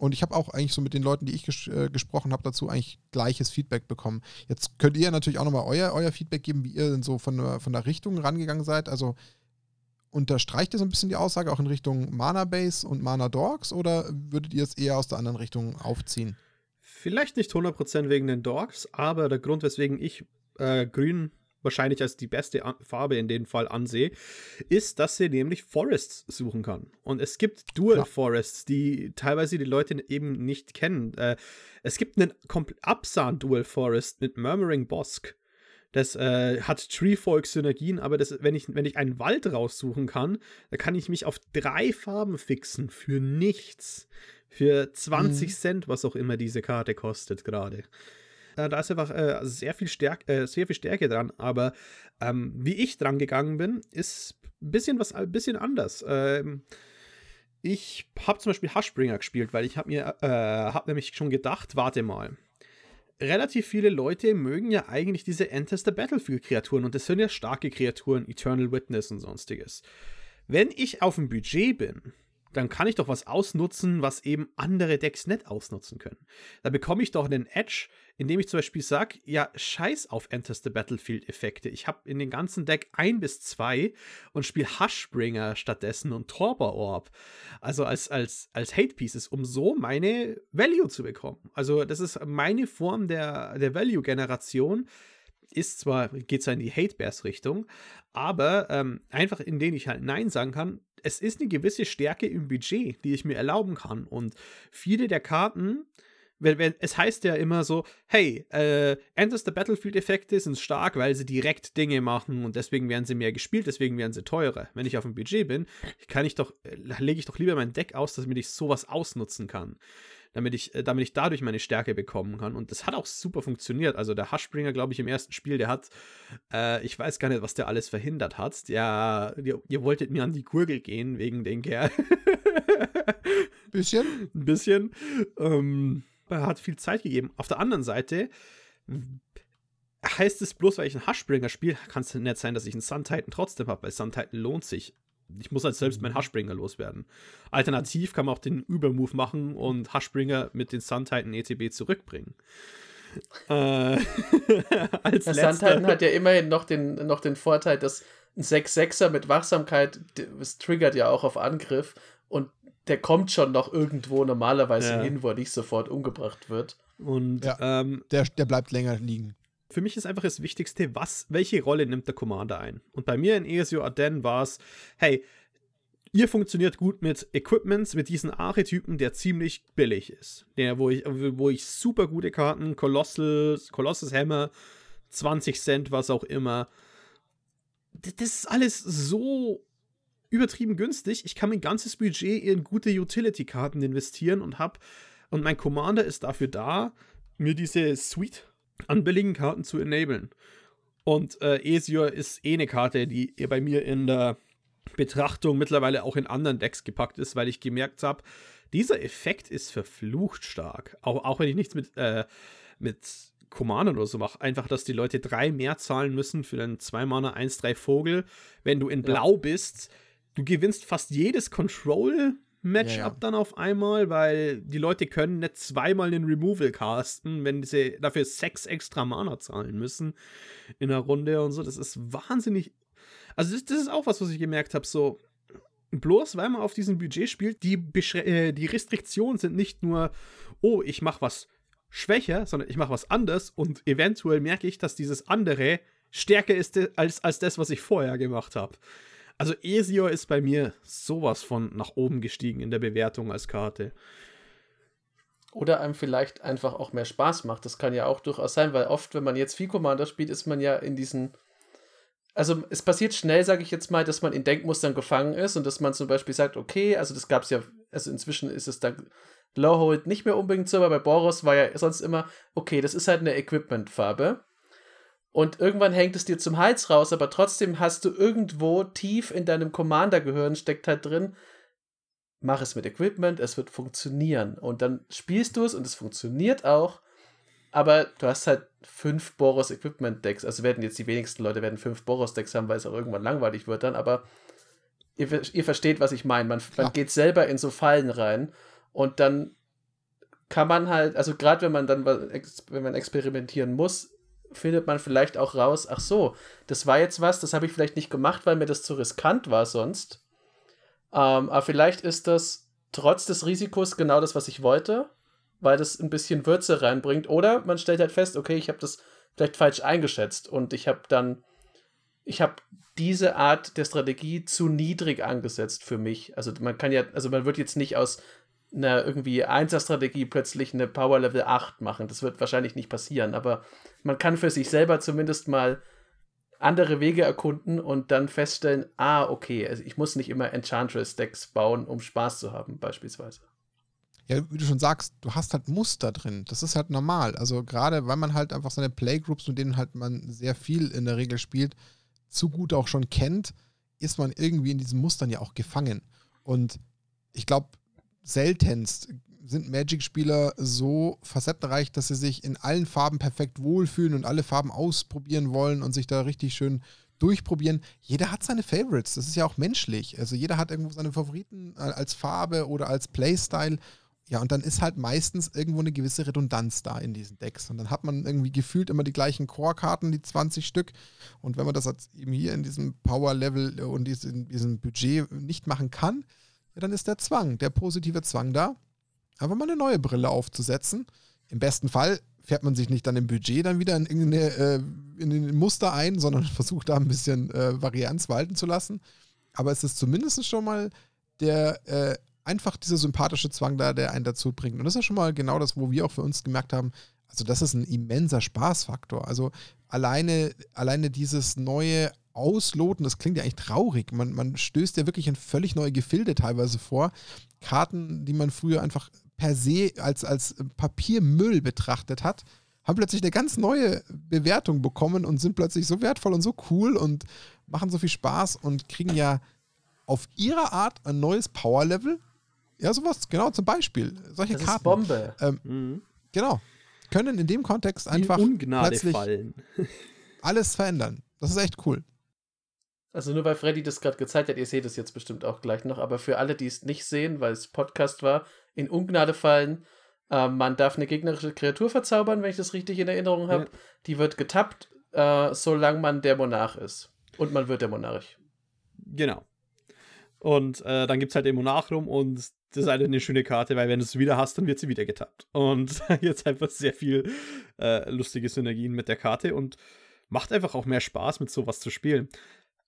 und ich habe auch eigentlich so mit den Leuten, die ich ges äh, gesprochen habe, dazu eigentlich gleiches Feedback bekommen. Jetzt könnt ihr natürlich auch nochmal euer, euer Feedback geben, wie ihr denn so von der, von der Richtung rangegangen seid. Also unterstreicht ihr so ein bisschen die Aussage auch in Richtung Mana Base und Mana Dogs oder würdet ihr es eher aus der anderen Richtung aufziehen? Vielleicht nicht 100% wegen den Dogs, aber der Grund, weswegen ich äh, Grün wahrscheinlich als die beste Farbe in dem Fall ansehe, ist, dass sie nämlich Forests suchen kann. Und es gibt Dual ja. Forests, die teilweise die Leute eben nicht kennen. Äh, es gibt einen Absan Dual Forest mit Murmuring Bosk. Das äh, hat Treefolk-Synergien, aber das, wenn, ich, wenn ich einen Wald raussuchen kann, dann kann ich mich auf drei Farben fixen für nichts. Für 20 mhm. Cent, was auch immer diese Karte kostet gerade. Äh, da ist einfach äh, sehr, viel Stärke, äh, sehr viel Stärke dran. Aber ähm, wie ich dran gegangen bin, ist ein bisschen was, ein bisschen anders. Ähm, ich habe zum Beispiel Hushbringer gespielt, weil ich habe mir, äh, habe nämlich schon gedacht, warte mal. Relativ viele Leute mögen ja eigentlich diese Enter the Battlefield Kreaturen und das sind ja starke Kreaturen, Eternal Witness und sonstiges. Wenn ich auf dem Budget bin, dann kann ich doch was ausnutzen, was eben andere Decks nicht ausnutzen können. Da bekomme ich doch einen Edge, indem ich zum Beispiel sage, ja, scheiß auf Enters the Battlefield Effekte. Ich habe in den ganzen Deck ein bis zwei und spiele Hushbringer stattdessen und Torpor Orb. Also als, als, als Hate Pieces, um so meine Value zu bekommen. Also das ist meine Form der, der Value-Generation ist zwar, geht zwar in die Hate-Bears-Richtung, aber ähm, einfach indem ich halt Nein sagen kann, es ist eine gewisse Stärke im Budget, die ich mir erlauben kann. Und viele der Karten, wenn, wenn, es heißt ja immer so, hey, äh, Enters the Battlefield-Effekte sind stark, weil sie direkt Dinge machen und deswegen werden sie mehr gespielt, deswegen werden sie teurer. Wenn ich auf dem Budget bin, kann ich doch, äh, lege ich doch lieber mein Deck aus, damit ich sowas ausnutzen kann damit ich, äh, damit ich dadurch meine Stärke bekommen kann. Und das hat auch super funktioniert. Also der Hushbringer, glaube ich, im ersten Spiel, der hat, äh, ich weiß gar nicht, was der alles verhindert hat. Der, ihr, ihr wolltet mir an die Gurgel gehen wegen den Kerl. bisschen? Ein bisschen. Ähm, er hat viel Zeit gegeben. Auf der anderen Seite heißt es bloß, weil ich einen Hushbringer spiele, kann es nicht sein, dass ich einen Sun Titan trotzdem habe, weil Sun Titan lohnt sich ich muss halt selbst meinen Hushbringer loswerden. Alternativ kann man auch den Übermove machen und Hushbringer mit den Sun Titan ETB zurückbringen. äh, als Der Sun Titan hat ja immerhin noch den, noch den Vorteil, dass ein 6-6er mit Wachsamkeit, das triggert ja auch auf Angriff und der kommt schon noch irgendwo normalerweise ja. hin, wo er nicht sofort umgebracht wird. Und ja, ähm, der, der bleibt länger liegen für mich ist einfach das Wichtigste, was, welche Rolle nimmt der Commander ein? Und bei mir in ESO Ardennes war es, hey, ihr funktioniert gut mit Equipments, mit diesen Archetypen, der ziemlich billig ist. Der, wo ich, wo ich super gute Karten, Colossal, Colossus Hammer, 20 Cent, was auch immer. Das ist alles so übertrieben günstig. Ich kann mein ganzes Budget in gute Utility-Karten investieren und hab. Und mein Commander ist dafür da, mir diese Suite an billigen Karten zu enablen. Und äh, Esior ist eh eine Karte, die bei mir in der Betrachtung mittlerweile auch in anderen Decks gepackt ist, weil ich gemerkt habe, dieser Effekt ist verflucht stark. Auch, auch wenn ich nichts mit, äh, mit Command oder so mache. Einfach, dass die Leute drei mehr zahlen müssen für den 2-Mana 1-3 Vogel. Wenn du in Blau ja. bist, du gewinnst fast jedes Control. Matchup ja, ja. dann auf einmal, weil die Leute können nicht zweimal den Removal casten, wenn sie dafür sechs extra Mana zahlen müssen in der Runde und so. Das ist wahnsinnig. Also, das, das ist auch was, was ich gemerkt habe. So, bloß weil man auf diesem Budget spielt, die, äh, die Restriktionen sind nicht nur, oh, ich mach was schwächer, sondern ich mache was anders und eventuell merke ich, dass dieses andere stärker ist als, als das, was ich vorher gemacht habe. Also Esior ist bei mir sowas von nach oben gestiegen in der Bewertung als Karte. Oder einem vielleicht einfach auch mehr Spaß macht. Das kann ja auch durchaus sein, weil oft, wenn man jetzt viel Commander spielt, ist man ja in diesen. Also es passiert schnell, sage ich jetzt mal, dass man in Denkmustern gefangen ist und dass man zum Beispiel sagt, okay, also das gab es ja, also inzwischen ist es dann Lowhold nicht mehr unbedingt so, aber bei Boros war ja sonst immer, okay, das ist halt eine Equipment-Farbe. Und irgendwann hängt es dir zum Hals raus, aber trotzdem hast du irgendwo tief in deinem Commander-Gehirn steckt halt drin, mach es mit Equipment, es wird funktionieren. Und dann spielst du es und es funktioniert auch, aber du hast halt fünf Boros Equipment Decks. Also werden jetzt die wenigsten Leute werden fünf Boros Decks haben, weil es auch irgendwann langweilig wird dann, aber ihr, ihr versteht, was ich meine. Man, man geht selber in so Fallen rein und dann kann man halt, also gerade wenn man dann, wenn man experimentieren muss, findet man vielleicht auch raus, ach so, das war jetzt was, das habe ich vielleicht nicht gemacht, weil mir das zu riskant war sonst. Ähm, aber vielleicht ist das trotz des Risikos genau das, was ich wollte, weil das ein bisschen Würze reinbringt. Oder man stellt halt fest, okay, ich habe das vielleicht falsch eingeschätzt und ich habe dann, ich habe diese Art der Strategie zu niedrig angesetzt für mich. Also man kann ja, also man wird jetzt nicht aus einer irgendwie Einser-Strategie plötzlich eine Power Level 8 machen. Das wird wahrscheinlich nicht passieren, aber man kann für sich selber zumindest mal andere Wege erkunden und dann feststellen, ah, okay, also ich muss nicht immer Enchantress-Decks bauen, um Spaß zu haben, beispielsweise. Ja, wie du schon sagst, du hast halt Muster drin. Das ist halt normal. Also gerade weil man halt einfach seine Playgroups, mit denen halt man sehr viel in der Regel spielt, zu gut auch schon kennt, ist man irgendwie in diesen Mustern ja auch gefangen. Und ich glaube, seltenst sind Magic-Spieler so facettenreich, dass sie sich in allen Farben perfekt wohlfühlen und alle Farben ausprobieren wollen und sich da richtig schön durchprobieren. Jeder hat seine Favorites, das ist ja auch menschlich. Also jeder hat irgendwo seine Favoriten äh, als Farbe oder als Playstyle. Ja, und dann ist halt meistens irgendwo eine gewisse Redundanz da in diesen Decks. Und dann hat man irgendwie gefühlt immer die gleichen Core-Karten, die 20 Stück. Und wenn man das eben hier in diesem Power-Level und in diesem Budget nicht machen kann, ja, dann ist der Zwang, der positive Zwang da, einfach mal eine neue Brille aufzusetzen. Im besten Fall fährt man sich nicht dann im Budget dann wieder in irgendeine äh, in ein Muster ein, sondern versucht da ein bisschen äh, Varianz walten zu lassen. Aber es ist zumindest schon mal der äh, einfach dieser sympathische Zwang da, der einen dazu bringt. Und das ist ja schon mal genau das, wo wir auch für uns gemerkt haben, also das ist ein immenser Spaßfaktor. Also alleine, alleine dieses neue ausloten, das klingt ja eigentlich traurig. Man, man stößt ja wirklich in völlig neue Gefilde teilweise vor. Karten, die man früher einfach per se als, als Papiermüll betrachtet hat, haben plötzlich eine ganz neue Bewertung bekommen und sind plötzlich so wertvoll und so cool und machen so viel Spaß und kriegen ja auf ihre Art ein neues Power-Level. Ja, sowas, genau, zum Beispiel. Solche das Karten. Ist Bombe. Ähm, mhm. Genau. Können in dem Kontext einfach plötzlich fallen. alles verändern. Das ist echt cool. Also nur weil Freddy das gerade gezeigt hat, ihr seht es jetzt bestimmt auch gleich noch, aber für alle, die es nicht sehen, weil es Podcast war, in Ungnade fallen, äh, man darf eine gegnerische Kreatur verzaubern, wenn ich das richtig in Erinnerung habe. Ja. Die wird getappt, äh, solange man der Monarch ist. Und man wird der Monarch. Genau. Und äh, dann gibt es halt den Monarch rum und das ist halt eine schöne Karte, weil wenn du es wieder hast, dann wird sie wieder getappt. Und jetzt einfach sehr viel äh, lustige Synergien mit der Karte und macht einfach auch mehr Spaß, mit sowas zu spielen.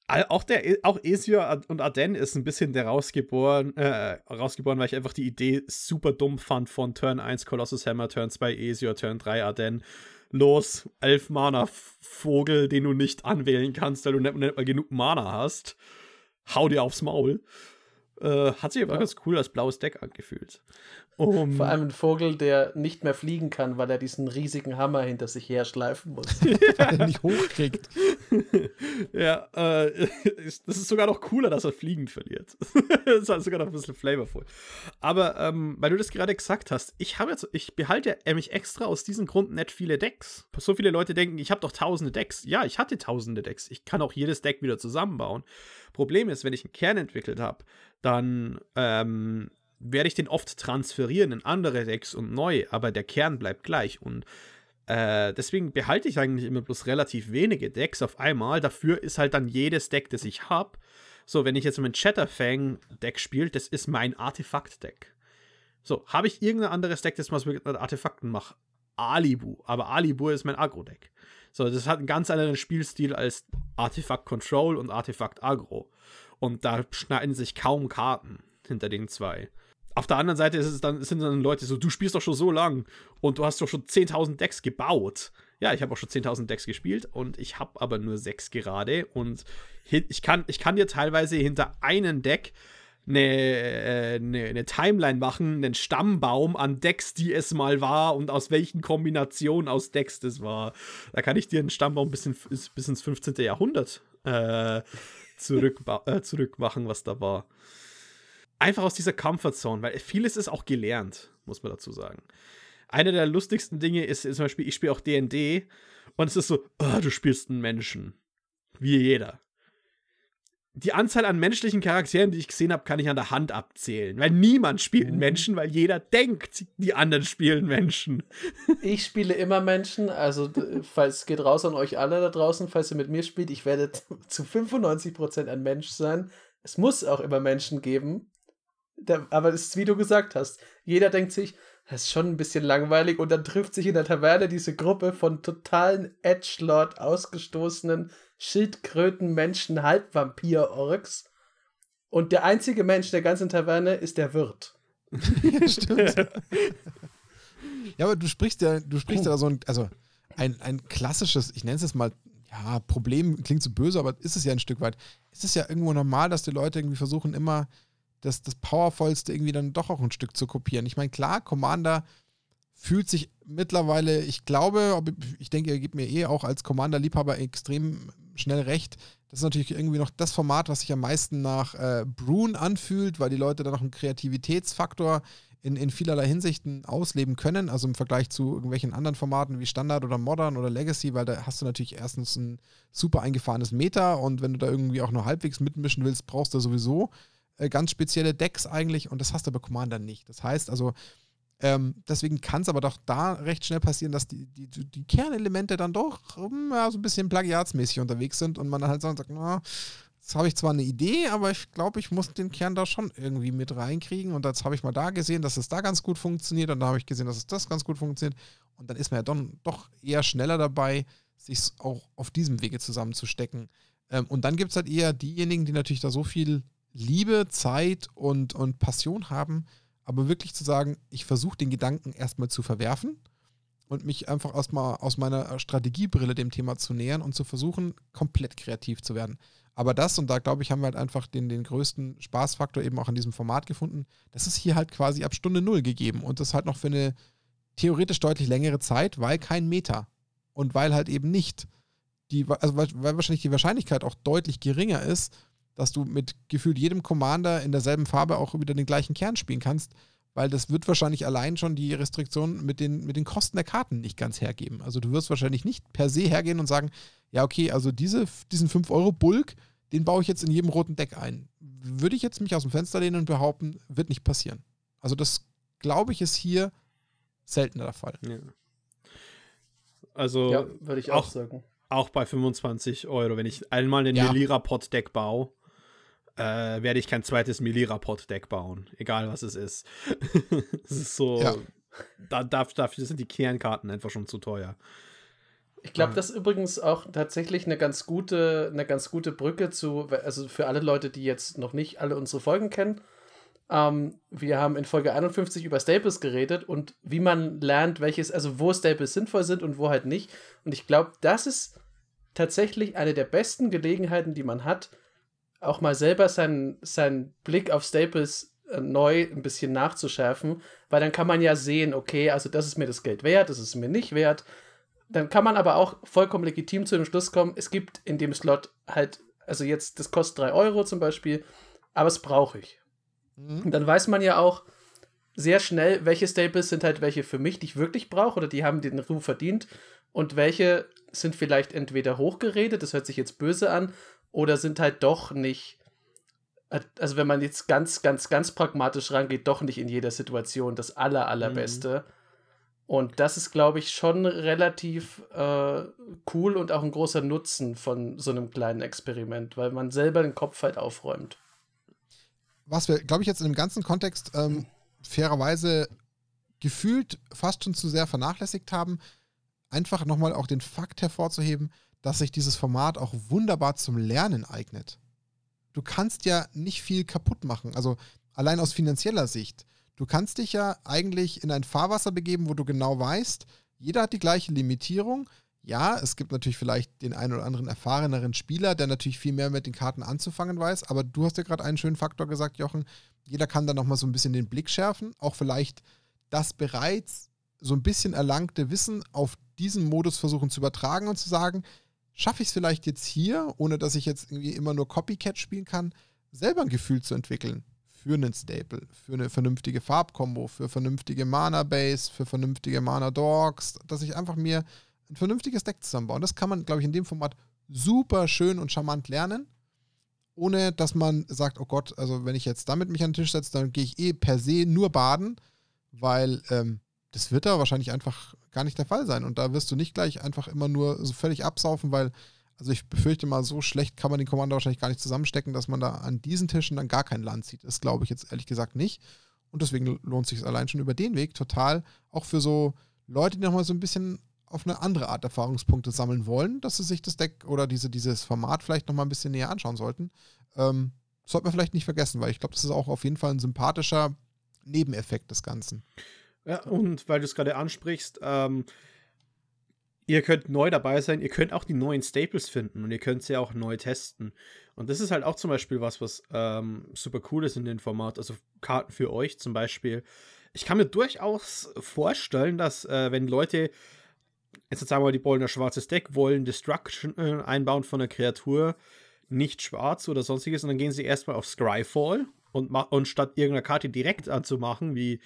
Auch, der, auch Ezio und Arden ist ein bisschen der rausgeboren, äh, rausgeboren, weil ich einfach die Idee super dumm fand von Turn 1 Colossus Hammer, Turn 2 Ezio, Turn 3 Arden. Los, 11 Mana Vogel, den du nicht anwählen kannst, weil du nicht, nicht mal genug Mana hast. hau dir aufs Maul. Äh, hat sich aber ja. ganz cool als blaues Deck angefühlt. Um, Vor allem ein Vogel, der nicht mehr fliegen kann, weil er diesen riesigen Hammer hinter sich her schleifen muss. weil er nicht hochkriegt. ja, äh, das ist sogar noch cooler, dass er fliegend verliert. das ist halt sogar noch ein bisschen flavorful. Aber ähm, weil du das gerade gesagt hast, ich habe jetzt, ich behalte ja mich extra aus diesem Grund nicht viele Decks. So viele Leute denken, ich habe doch tausende Decks. Ja, ich hatte tausende Decks. Ich kann auch jedes Deck wieder zusammenbauen. Problem ist, wenn ich einen Kern entwickelt habe, dann ähm, werde ich den oft transferieren in andere Decks und neu, aber der Kern bleibt gleich. Und äh, deswegen behalte ich eigentlich immer bloß relativ wenige Decks auf einmal. Dafür ist halt dann jedes Deck, das ich habe. So, wenn ich jetzt mein Chatterfang-Deck spiele, das ist mein Artefakt-Deck. So, habe ich irgendein anderes Deck, das was mit Artefakten macht? Alibu. Aber Alibu ist mein Agro-Deck. So, das hat einen ganz anderen Spielstil als Artefakt Control und Artefakt Agro. Und da schneiden sich kaum Karten hinter den zwei. Auf der anderen Seite dann, sind dann Leute so, du spielst doch schon so lang und du hast doch schon 10.000 Decks gebaut. Ja, ich habe auch schon 10.000 Decks gespielt und ich habe aber nur sechs gerade und ich kann, ich kann dir teilweise hinter einem Deck eine, eine, äh, eine, Timeline machen, einen Stammbaum an Decks, die es mal war und aus welchen Kombinationen aus Decks das war. Da kann ich dir einen Stammbaum bis, in, bis ins 15. Jahrhundert äh, zurück, äh, zurück machen, was da war einfach aus dieser Comfortzone, weil vieles ist auch gelernt, muss man dazu sagen. Eine der lustigsten Dinge ist, ist zum Beispiel, ich spiele auch DD und es ist so, oh, du spielst einen Menschen. Wie jeder. Die Anzahl an menschlichen Charakteren, die ich gesehen habe, kann ich an der Hand abzählen. Weil niemand spielt einen mhm. Menschen, weil jeder denkt, die anderen spielen Menschen. Ich spiele immer Menschen, also falls geht raus an euch alle da draußen, falls ihr mit mir spielt, ich werde zu 95% ein Mensch sein. Es muss auch immer Menschen geben, der, aber das ist, wie du gesagt hast, jeder denkt sich, das ist schon ein bisschen langweilig und dann trifft sich in der Taverne diese Gruppe von totalen Edgelord ausgestoßenen Schildkröten, Menschen, Halbvampir-Orks und der einzige Mensch der ganzen Taverne ist der Wirt. ja, stimmt. ja, aber du sprichst ja, du sprichst oh. ja so ein, also ein, ein klassisches, ich nenne es jetzt mal, ja, Problem klingt so böse, aber ist es ja ein Stück weit. Es ist ja irgendwo normal, dass die Leute irgendwie versuchen, immer das, das Powervollste irgendwie dann doch auch ein Stück zu kopieren. Ich meine, klar, Commander fühlt sich mittlerweile, ich glaube, ich denke, er gibt mir eh auch als Commander-Liebhaber extrem schnell recht. Das ist natürlich irgendwie noch das Format, was sich am meisten nach äh, Brune anfühlt, weil die Leute da noch einen Kreativitätsfaktor in, in vielerlei Hinsichten ausleben können, also im Vergleich zu irgendwelchen anderen Formaten wie Standard oder Modern oder Legacy, weil da hast du natürlich erstens ein super eingefahrenes Meta und wenn du da irgendwie auch nur halbwegs mitmischen willst, brauchst du sowieso ganz spezielle Decks eigentlich und das hast du bei Commander nicht. Das heißt also, ähm, deswegen kann es aber doch da recht schnell passieren, dass die, die, die Kernelemente dann doch um, ja, so ein bisschen plagiatsmäßig unterwegs sind und man dann halt sagt, na, jetzt habe ich zwar eine Idee, aber ich glaube, ich muss den Kern da schon irgendwie mit reinkriegen. Und jetzt habe ich mal da gesehen, dass es da ganz gut funktioniert. Und da habe ich gesehen, dass es das ganz gut funktioniert. Und dann ist man ja dann doch eher schneller dabei, sich auch auf diesem Wege zusammenzustecken. Ähm, und dann gibt es halt eher diejenigen, die natürlich da so viel Liebe, Zeit und, und Passion haben, aber wirklich zu sagen, ich versuche den Gedanken erstmal zu verwerfen und mich einfach erstmal aus meiner Strategiebrille dem Thema zu nähern und zu versuchen, komplett kreativ zu werden. Aber das, und da glaube ich, haben wir halt einfach den, den größten Spaßfaktor eben auch an diesem Format gefunden, das ist hier halt quasi ab Stunde Null gegeben und das halt noch für eine theoretisch deutlich längere Zeit, weil kein Meta und weil halt eben nicht die, also weil, weil wahrscheinlich die Wahrscheinlichkeit auch deutlich geringer ist, dass du mit gefühlt jedem Commander in derselben Farbe auch wieder den gleichen Kern spielen kannst, weil das wird wahrscheinlich allein schon die Restriktion mit den, mit den Kosten der Karten nicht ganz hergeben. Also du wirst wahrscheinlich nicht per se hergehen und sagen, ja, okay, also diese, diesen 5-Euro-Bulk, den baue ich jetzt in jedem roten Deck ein. Würde ich jetzt mich aus dem Fenster lehnen und behaupten, wird nicht passieren. Also das, glaube ich, ist hier seltener der Fall. Ja. Also ja, würde ich auch, auch, sagen. Auch bei 25 Euro, wenn ich einmal den ja. Melira-Pot-Deck baue, äh, werde ich kein zweites Melee-Rapport-Deck bauen, egal was es ist. Es ist so, ja. da, dafür sind die Kernkarten einfach schon zu teuer. Ich glaube, das ist übrigens auch tatsächlich eine ganz gute, eine ganz gute Brücke zu, also für alle Leute, die jetzt noch nicht alle unsere Folgen kennen. Ähm, wir haben in Folge 51 über Staples geredet und wie man lernt, welches, also wo Staples sinnvoll sind und wo halt nicht. Und ich glaube, das ist tatsächlich eine der besten Gelegenheiten, die man hat, auch mal selber seinen, seinen Blick auf Staples äh, neu ein bisschen nachzuschärfen, weil dann kann man ja sehen, okay, also das ist mir das Geld wert, das ist mir nicht wert. Dann kann man aber auch vollkommen legitim zu dem Schluss kommen, es gibt in dem Slot halt, also jetzt, das kostet 3 Euro zum Beispiel, aber es brauche ich. Mhm. Und dann weiß man ja auch sehr schnell, welche Staples sind halt welche für mich, die ich wirklich brauche oder die haben den Ruf verdient und welche sind vielleicht entweder hochgeredet, das hört sich jetzt böse an, oder sind halt doch nicht, also wenn man jetzt ganz, ganz, ganz pragmatisch rangeht, doch nicht in jeder Situation das aller, allerbeste. Mhm. Und das ist, glaube ich, schon relativ äh, cool und auch ein großer Nutzen von so einem kleinen Experiment, weil man selber den Kopf halt aufräumt. Was wir, glaube ich, jetzt in dem ganzen Kontext ähm, fairerweise gefühlt fast schon zu sehr vernachlässigt haben, einfach nochmal auch den Fakt hervorzuheben, dass sich dieses Format auch wunderbar zum Lernen eignet. Du kannst ja nicht viel kaputt machen, also allein aus finanzieller Sicht. Du kannst dich ja eigentlich in ein Fahrwasser begeben, wo du genau weißt, jeder hat die gleiche Limitierung. Ja, es gibt natürlich vielleicht den einen oder anderen erfahreneren Spieler, der natürlich viel mehr mit den Karten anzufangen weiß, aber du hast ja gerade einen schönen Faktor gesagt, Jochen. Jeder kann da nochmal so ein bisschen den Blick schärfen, auch vielleicht das bereits so ein bisschen erlangte Wissen auf diesen Modus versuchen zu übertragen und zu sagen, schaffe ich es vielleicht jetzt hier, ohne dass ich jetzt irgendwie immer nur Copycat spielen kann, selber ein Gefühl zu entwickeln für einen Staple, für eine vernünftige Farbkombo, für vernünftige Mana-Base, für vernünftige Mana-Dogs, dass ich einfach mir ein vernünftiges Deck zusammenbaue. Und das kann man, glaube ich, in dem Format super schön und charmant lernen, ohne dass man sagt, oh Gott, also wenn ich jetzt damit mich an den Tisch setze, dann gehe ich eh per se nur baden, weil ähm, das wird da wahrscheinlich einfach gar nicht der Fall sein. Und da wirst du nicht gleich einfach immer nur so völlig absaufen, weil, also ich befürchte mal, so schlecht kann man den Commander wahrscheinlich gar nicht zusammenstecken, dass man da an diesen Tischen dann gar kein Land sieht. Das glaube ich jetzt ehrlich gesagt nicht. Und deswegen lohnt sich es allein schon über den Weg total, auch für so Leute, die nochmal so ein bisschen auf eine andere Art Erfahrungspunkte sammeln wollen, dass sie sich das Deck oder diese, dieses Format vielleicht nochmal ein bisschen näher anschauen sollten. Ähm, sollte man vielleicht nicht vergessen, weil ich glaube, das ist auch auf jeden Fall ein sympathischer Nebeneffekt des Ganzen. Ja, und weil du es gerade ansprichst, ähm, ihr könnt neu dabei sein, ihr könnt auch die neuen Staples finden und ihr könnt sie auch neu testen. Und das ist halt auch zum Beispiel was, was ähm, super cool ist in dem Format. Also Karten für euch zum Beispiel. Ich kann mir durchaus vorstellen, dass äh, wenn Leute, jetzt sagen wir mal, die wollen ein schwarzes Deck, wollen Destruction äh, einbauen von einer Kreatur, nicht schwarz oder sonstiges, und dann gehen sie erstmal auf Scryfall und, und statt irgendeiner Karte direkt anzumachen, wie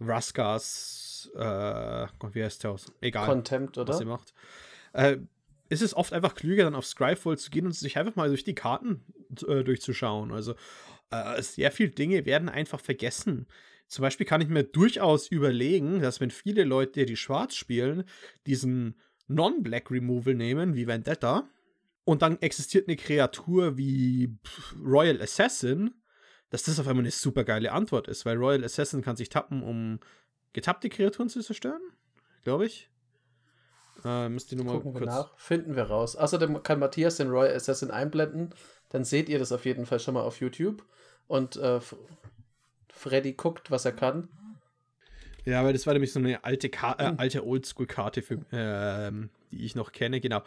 Ruskas, äh, wie heißt der aus? Egal. Contempt, oder? Was sie macht. Äh, ist es oft einfach klüger, dann auf Scryfall zu gehen und sich einfach mal durch die Karten äh, durchzuschauen. Also äh, sehr viele Dinge werden einfach vergessen. Zum Beispiel kann ich mir durchaus überlegen, dass wenn viele Leute, die schwarz spielen, diesen Non-Black Removal nehmen, wie Vendetta, und dann existiert eine Kreatur wie Royal Assassin, dass das auf einmal eine super geile Antwort ist, weil Royal Assassin kann sich tappen, um getappte Kreaturen zu zerstören, glaube ich. Äh, müsst ihr nur mal Gucken kurz. Wir nach. Finden wir raus. Außerdem kann Matthias den Royal Assassin einblenden. Dann seht ihr das auf jeden Fall schon mal auf YouTube. Und äh, Freddy guckt, was er kann. Ja, weil das war nämlich so eine alte, Ka äh, alte Oldschool-Karte, äh, die ich noch kenne. Genau.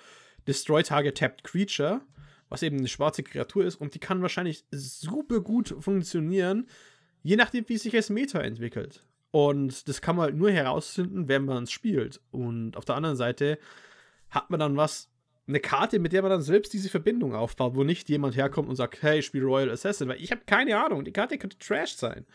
Destroy Target Tapped Creature was eben eine schwarze Kreatur ist und die kann wahrscheinlich super gut funktionieren, je nachdem, wie sich das Meta entwickelt. Und das kann man halt nur herausfinden, wenn man es spielt. Und auf der anderen Seite hat man dann was, eine Karte, mit der man dann selbst diese Verbindung aufbaut, wo nicht jemand herkommt und sagt, hey, ich spiele Royal Assassin, weil ich habe keine Ahnung, die Karte könnte Trash sein.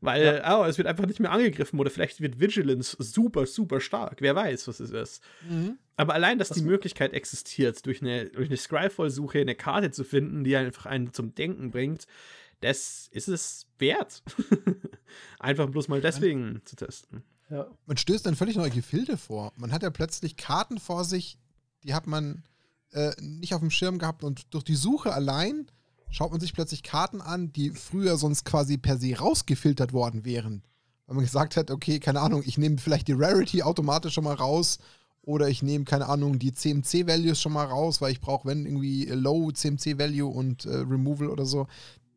Weil ja. oh, es wird einfach nicht mehr angegriffen oder vielleicht wird Vigilance super, super stark. Wer weiß, was es ist. Mhm. Aber allein, dass was die Möglichkeit existiert, durch eine, durch eine Scryfall-Suche eine Karte zu finden, die einfach einen zum Denken bringt, das ist es wert. einfach bloß mal deswegen ja. zu testen. Ja. Man stößt dann völlig neue Gefilde vor. Man hat ja plötzlich Karten vor sich, die hat man äh, nicht auf dem Schirm gehabt und durch die Suche allein schaut man sich plötzlich Karten an, die früher sonst quasi per se rausgefiltert worden wären. Weil man gesagt hat, okay, keine Ahnung, ich nehme vielleicht die Rarity automatisch schon mal raus oder ich nehme, keine Ahnung, die CMC-Values schon mal raus, weil ich brauche, wenn irgendwie Low CMC-Value und äh, Removal oder so.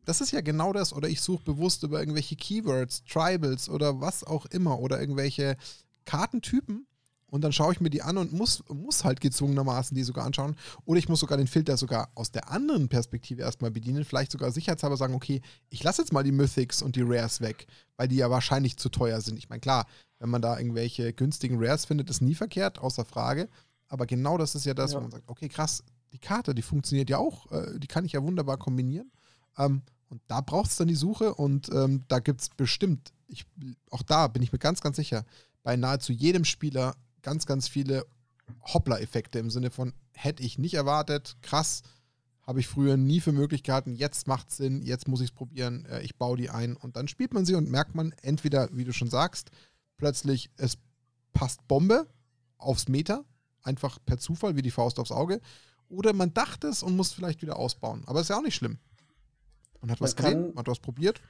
Das ist ja genau das. Oder ich suche bewusst über irgendwelche Keywords, Tribals oder was auch immer oder irgendwelche Kartentypen und dann schaue ich mir die an und muss, muss halt gezwungenermaßen die sogar anschauen. Oder ich muss sogar den Filter sogar aus der anderen Perspektive erstmal bedienen. Vielleicht sogar sicherheitshalber sagen, okay, ich lasse jetzt mal die Mythics und die Rares weg, weil die ja wahrscheinlich zu teuer sind. Ich meine, klar, wenn man da irgendwelche günstigen Rares findet, ist nie verkehrt, außer Frage. Aber genau das ist ja das, ja. wo man sagt, okay, krass, die Karte, die funktioniert ja auch, äh, die kann ich ja wunderbar kombinieren. Ähm, und da braucht es dann die Suche und ähm, da gibt es bestimmt, ich, auch da bin ich mir ganz, ganz sicher, bei nahezu jedem Spieler ganz, ganz viele Hoppler-Effekte im Sinne von, hätte ich nicht erwartet, krass, habe ich früher nie für möglich gehalten, jetzt macht es Sinn, jetzt muss ich es probieren, äh, ich baue die ein und dann spielt man sie und merkt man entweder, wie du schon sagst, plötzlich es passt Bombe aufs Meter, einfach per Zufall wie die Faust aufs Auge, oder man dachte es und muss vielleicht wieder ausbauen. Aber ist ja auch nicht schlimm. Man hat man was gesehen, man hat was probiert,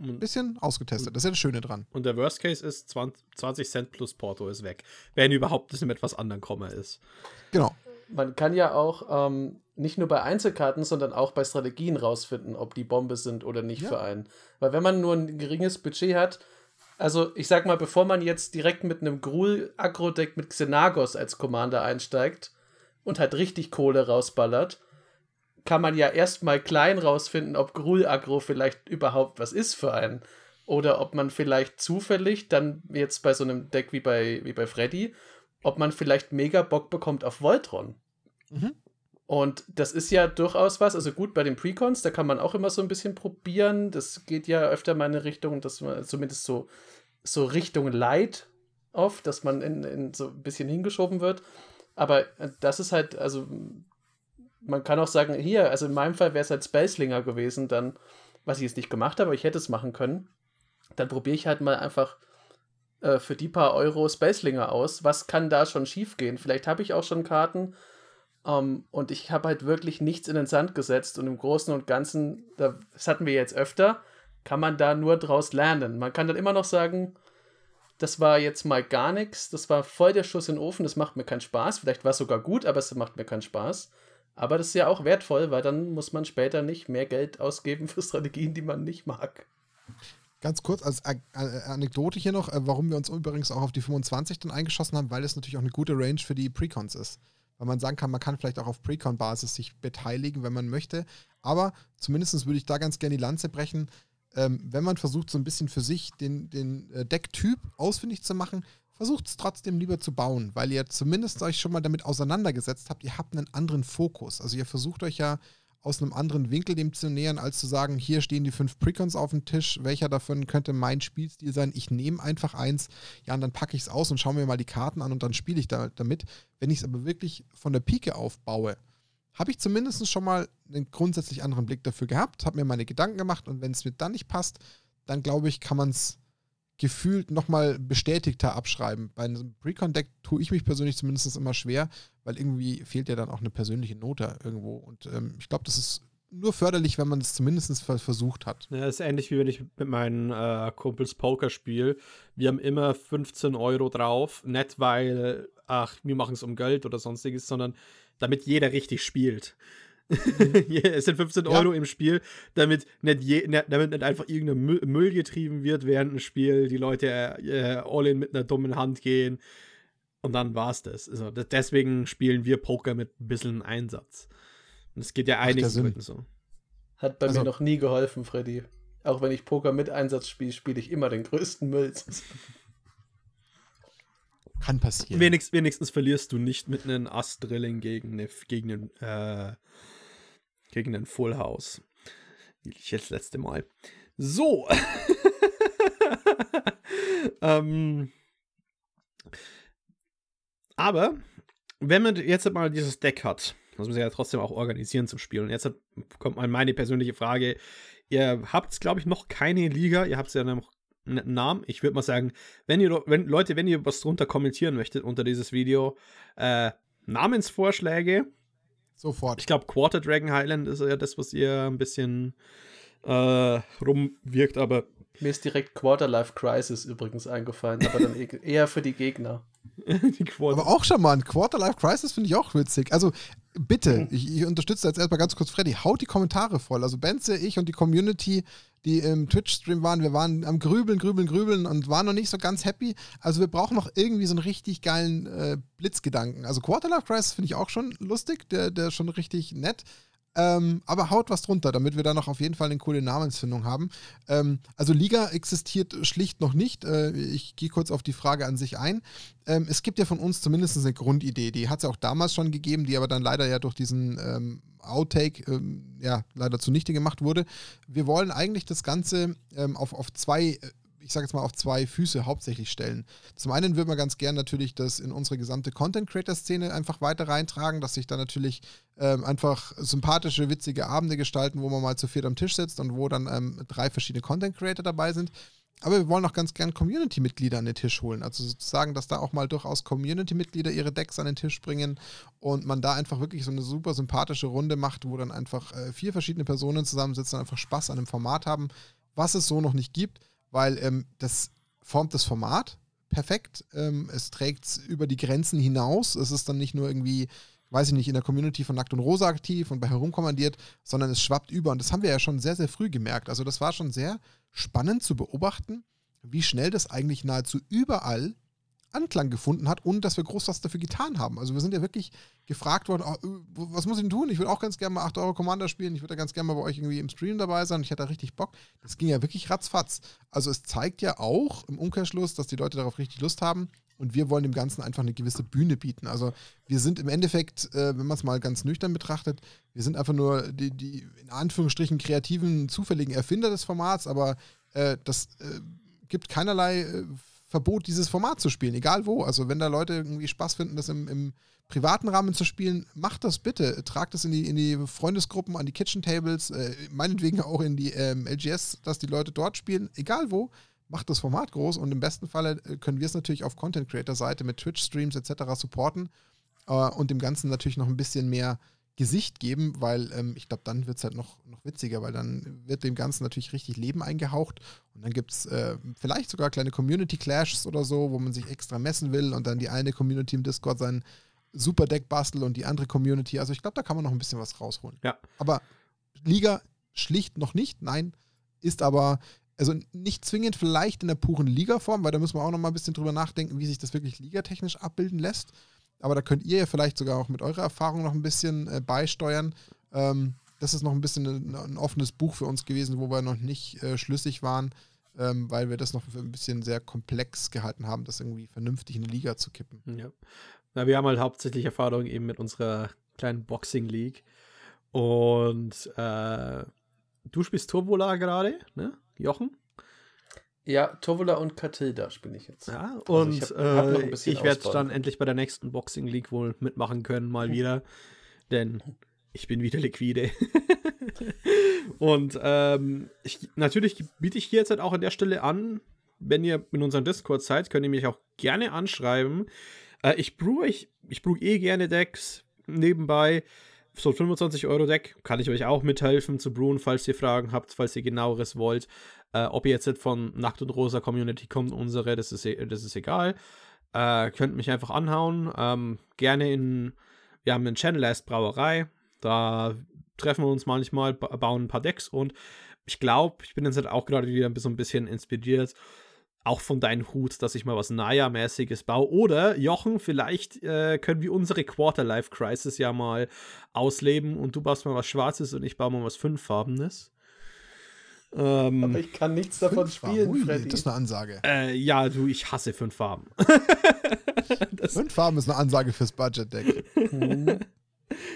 ein bisschen ausgetestet. Das ist ja das Schöne dran. Und der Worst Case ist 20 Cent plus Porto ist weg. Wenn überhaupt das mit etwas anderen Komma ist. Genau. Man kann ja auch ähm, nicht nur bei Einzelkarten, sondern auch bei Strategien rausfinden, ob die Bombe sind oder nicht ja. für einen. Weil wenn man nur ein geringes Budget hat, also ich sag mal, bevor man jetzt direkt mit einem Gruul-Agro-Deck mit Xenagos als Commander einsteigt und halt richtig Kohle rausballert, kann man ja erstmal klein rausfinden, ob Gruul-Agro vielleicht überhaupt was ist für einen. Oder ob man vielleicht zufällig dann jetzt bei so einem Deck wie bei, wie bei Freddy, ob man vielleicht mega Bock bekommt auf Voltron. Mhm. Und das ist ja durchaus was, also gut bei den Precons, da kann man auch immer so ein bisschen probieren. Das geht ja öfter mal in eine Richtung, dass man zumindest so, so Richtung Light oft, dass man in, in so ein bisschen hingeschoben wird. Aber das ist halt, also man kann auch sagen, hier, also in meinem Fall wäre es halt Spacelinger gewesen, dann, was ich jetzt nicht gemacht habe, aber ich hätte es machen können. Dann probiere ich halt mal einfach äh, für die paar Euro Spacelinger aus. Was kann da schon schiefgehen? Vielleicht habe ich auch schon Karten ähm, und ich habe halt wirklich nichts in den Sand gesetzt und im Großen und Ganzen, das hatten wir jetzt öfter, kann man da nur draus lernen. Man kann dann immer noch sagen, das war jetzt mal gar nichts, das war voll der Schuss in den Ofen, das macht mir keinen Spaß. Vielleicht war es sogar gut, aber es macht mir keinen Spaß. Aber das ist ja auch wertvoll, weil dann muss man später nicht mehr Geld ausgeben für Strategien, die man nicht mag. Ganz kurz als Anekdote hier noch, äh, warum wir uns übrigens auch auf die 25 dann eingeschossen haben, weil es natürlich auch eine gute Range für die Precons ist. Weil man sagen kann, man kann vielleicht auch auf Precon-Basis sich beteiligen, wenn man möchte. Aber zumindest würde ich da ganz gerne die Lanze brechen. Ähm, wenn man versucht, so ein bisschen für sich den, den äh, Decktyp ausfindig zu machen, versucht es trotzdem lieber zu bauen, weil ihr zumindest euch schon mal damit auseinandergesetzt habt, ihr habt einen anderen Fokus. Also ihr versucht euch ja aus einem anderen Winkel dem zu nähern, als zu sagen, hier stehen die fünf Precons auf dem Tisch, welcher davon könnte mein Spielstil sein? Ich nehme einfach eins, ja, und dann packe ich es aus und schaue mir mal die Karten an und dann spiele ich da, damit. Wenn ich es aber wirklich von der Pike aufbaue, habe ich zumindest schon mal einen grundsätzlich anderen Blick dafür gehabt, habe mir meine Gedanken gemacht und wenn es mir dann nicht passt, dann glaube ich, kann man es gefühlt nochmal bestätigter abschreiben. Bei einem Recon-Deck tue ich mich persönlich zumindest immer schwer, weil irgendwie fehlt ja dann auch eine persönliche Note irgendwo. Und ähm, ich glaube, das ist nur förderlich, wenn man es zumindest versucht hat. Ja, ist ähnlich wie wenn ich mit meinen äh, Kumpels Poker spiele. Wir haben immer 15 Euro drauf, nicht weil, ach, wir machen es um Geld oder sonstiges, sondern damit jeder richtig spielt. es sind 15 Euro ja. im Spiel, damit nicht, je, nicht, damit nicht einfach irgendein Müll, Müll, getrieben wird während dem Spiel, die Leute äh, all in mit einer dummen Hand gehen und dann war es das. Also Deswegen spielen wir Poker mit ein bisschen Einsatz. Und es geht ja einiges mit so. Hat bei also, mir noch nie geholfen, Freddy. Auch wenn ich Poker mit Einsatz spiele, spiele ich immer den größten Müll. Kann passieren. Wenigst, wenigstens verlierst du nicht mit einem Ass-Drilling gegen, eine, gegen einen äh, gegen den Full House. Wie ich jetzt letzte Mal. So. ähm, aber, wenn man jetzt mal dieses Deck hat, muss man sich ja trotzdem auch organisieren zum Spielen. Und jetzt kommt mal meine persönliche Frage. Ihr habt, glaube ich, noch keine Liga. Ihr habt ja noch einen Namen. Ich würde mal sagen, wenn ihr, wenn, Leute, wenn ihr was drunter kommentieren möchtet unter dieses Video, äh, Namensvorschläge Sofort. Ich glaube, Quarter Dragon Highland ist ja das, was ihr ein bisschen äh, rumwirkt, aber. Mir ist direkt Quarter Life Crisis übrigens eingefallen, aber dann e-, eher für die Gegner. die aber auch schon mal ein Quarter Life Crisis finde ich auch witzig. Also bitte, mhm. ich, ich, unterstütze jetzt erstmal ganz kurz Freddy, haut die Kommentare voll. Also Benze, ich und die Community, die im Twitch-Stream waren. Wir waren am Grübeln, Grübeln, Grübeln und waren noch nicht so ganz happy. Also wir brauchen noch irgendwie so einen richtig geilen äh, Blitzgedanken. Also Quarterlife Crisis finde ich auch schon lustig, der, der ist schon richtig nett. Ähm, aber haut was drunter, damit wir da noch auf jeden Fall eine coole Namensfindung haben. Ähm, also Liga existiert schlicht noch nicht. Äh, ich gehe kurz auf die Frage an sich ein. Ähm, es gibt ja von uns zumindest eine Grundidee, die hat es ja auch damals schon gegeben, die aber dann leider ja durch diesen ähm, Outtake ähm, ja leider zunichte gemacht wurde. Wir wollen eigentlich das Ganze ähm, auf, auf zwei ich sage jetzt mal, auf zwei Füße hauptsächlich stellen. Zum einen würde man ganz gern natürlich das in unsere gesamte Content-Creator-Szene einfach weiter reintragen, dass sich da natürlich ähm, einfach sympathische, witzige Abende gestalten, wo man mal zu viert am Tisch sitzt und wo dann ähm, drei verschiedene Content-Creator dabei sind. Aber wir wollen auch ganz gern Community-Mitglieder an den Tisch holen. Also sozusagen, dass da auch mal durchaus Community-Mitglieder ihre Decks an den Tisch bringen und man da einfach wirklich so eine super sympathische Runde macht, wo dann einfach äh, vier verschiedene Personen zusammensitzen und einfach Spaß an dem Format haben, was es so noch nicht gibt weil ähm, das formt das Format perfekt. Ähm, es trägt es über die Grenzen hinaus. Es ist dann nicht nur irgendwie, weiß ich nicht, in der Community von Nackt und Rosa aktiv und bei herumkommandiert, sondern es schwappt über. Und das haben wir ja schon sehr, sehr früh gemerkt. Also das war schon sehr spannend zu beobachten, wie schnell das eigentlich nahezu überall Anklang gefunden hat und dass wir groß was dafür getan haben. Also wir sind ja wirklich gefragt worden, oh, was muss ich denn tun? Ich würde auch ganz gerne mal 8 Euro Commander spielen, ich würde ganz gerne mal bei euch irgendwie im Stream dabei sein, ich hätte da richtig Bock. Das ging ja wirklich ratzfatz. Also es zeigt ja auch im Umkehrschluss, dass die Leute darauf richtig Lust haben und wir wollen dem Ganzen einfach eine gewisse Bühne bieten. Also wir sind im Endeffekt, äh, wenn man es mal ganz nüchtern betrachtet, wir sind einfach nur die, die in Anführungsstrichen kreativen, zufälligen Erfinder des Formats, aber äh, das äh, gibt keinerlei äh, Verbot, dieses Format zu spielen, egal wo. Also wenn da Leute irgendwie Spaß finden, das im, im privaten Rahmen zu spielen, macht das bitte. Tragt das in die, in die Freundesgruppen, an die Kitchen Tables, äh, meinetwegen auch in die ähm, LGS, dass die Leute dort spielen, egal wo. Macht das Format groß und im besten Falle äh, können wir es natürlich auf Content Creator Seite mit Twitch Streams etc. supporten äh, und dem Ganzen natürlich noch ein bisschen mehr Gesicht geben, weil ähm, ich glaube, dann wird es halt noch, noch witziger, weil dann wird dem Ganzen natürlich richtig Leben eingehaucht und dann gibt es äh, vielleicht sogar kleine Community Clashes oder so, wo man sich extra messen will und dann die eine Community im Discord sein Super Deck bastelt und die andere Community. Also ich glaube, da kann man noch ein bisschen was rausholen. Ja. Aber Liga schlicht noch nicht, nein, ist aber also nicht zwingend vielleicht in der puren Liga-Form, weil da müssen wir auch noch mal ein bisschen drüber nachdenken, wie sich das wirklich ligatechnisch abbilden lässt aber da könnt ihr ja vielleicht sogar auch mit eurer Erfahrung noch ein bisschen äh, beisteuern. Ähm, das ist noch ein bisschen ein, ein, offenes Buch für uns gewesen, wo wir noch nicht äh, schlüssig waren, ähm, weil wir das noch für ein bisschen sehr komplex gehalten haben, das irgendwie vernünftig in die Liga zu kippen. Ja. Na, wir haben halt hauptsächlich Erfahrung eben mit unserer kleinen Boxing League. Und äh, du spielst Turbola gerade, ne? Jochen? Ja, Tovola und Katilda spiele ich jetzt. Ja, und also ich, äh, ich werde dann endlich bei der nächsten Boxing League wohl mitmachen können, mal wieder. Denn ich bin wieder liquide. und ähm, ich, natürlich biete ich hier jetzt halt auch an der Stelle an, wenn ihr in unserem Discord seid, könnt ihr mich auch gerne anschreiben. Äh, ich brew ich, ich brew eh gerne Decks nebenbei so 25 Euro Deck kann ich euch auch mithelfen zu brewen, falls ihr Fragen habt, falls ihr genaueres wollt. Äh, ob ihr jetzt von Nacht und Rosa Community kommt, unsere, das ist, e, das ist egal. Äh, könnt mich einfach anhauen. Ähm, gerne in, wir haben einen Channel als Brauerei. Da treffen wir uns manchmal, bauen ein paar Decks und ich glaube, ich bin jetzt auch gerade wieder so ein bisschen inspiriert auch von deinem Hut, dass ich mal was Naya-mäßiges baue. Oder, Jochen, vielleicht äh, können wir unsere Quarter-Life-Crisis ja mal ausleben und du baust mal was Schwarzes und ich baue mal was Fünffarbenes. Ähm, Aber ich kann nichts davon spielen, Ui, Freddy. Das ist eine Ansage. Äh, ja, du, ich hasse fünf Farben. fünf Farben ist eine Ansage fürs Budget-Deck. Mhm.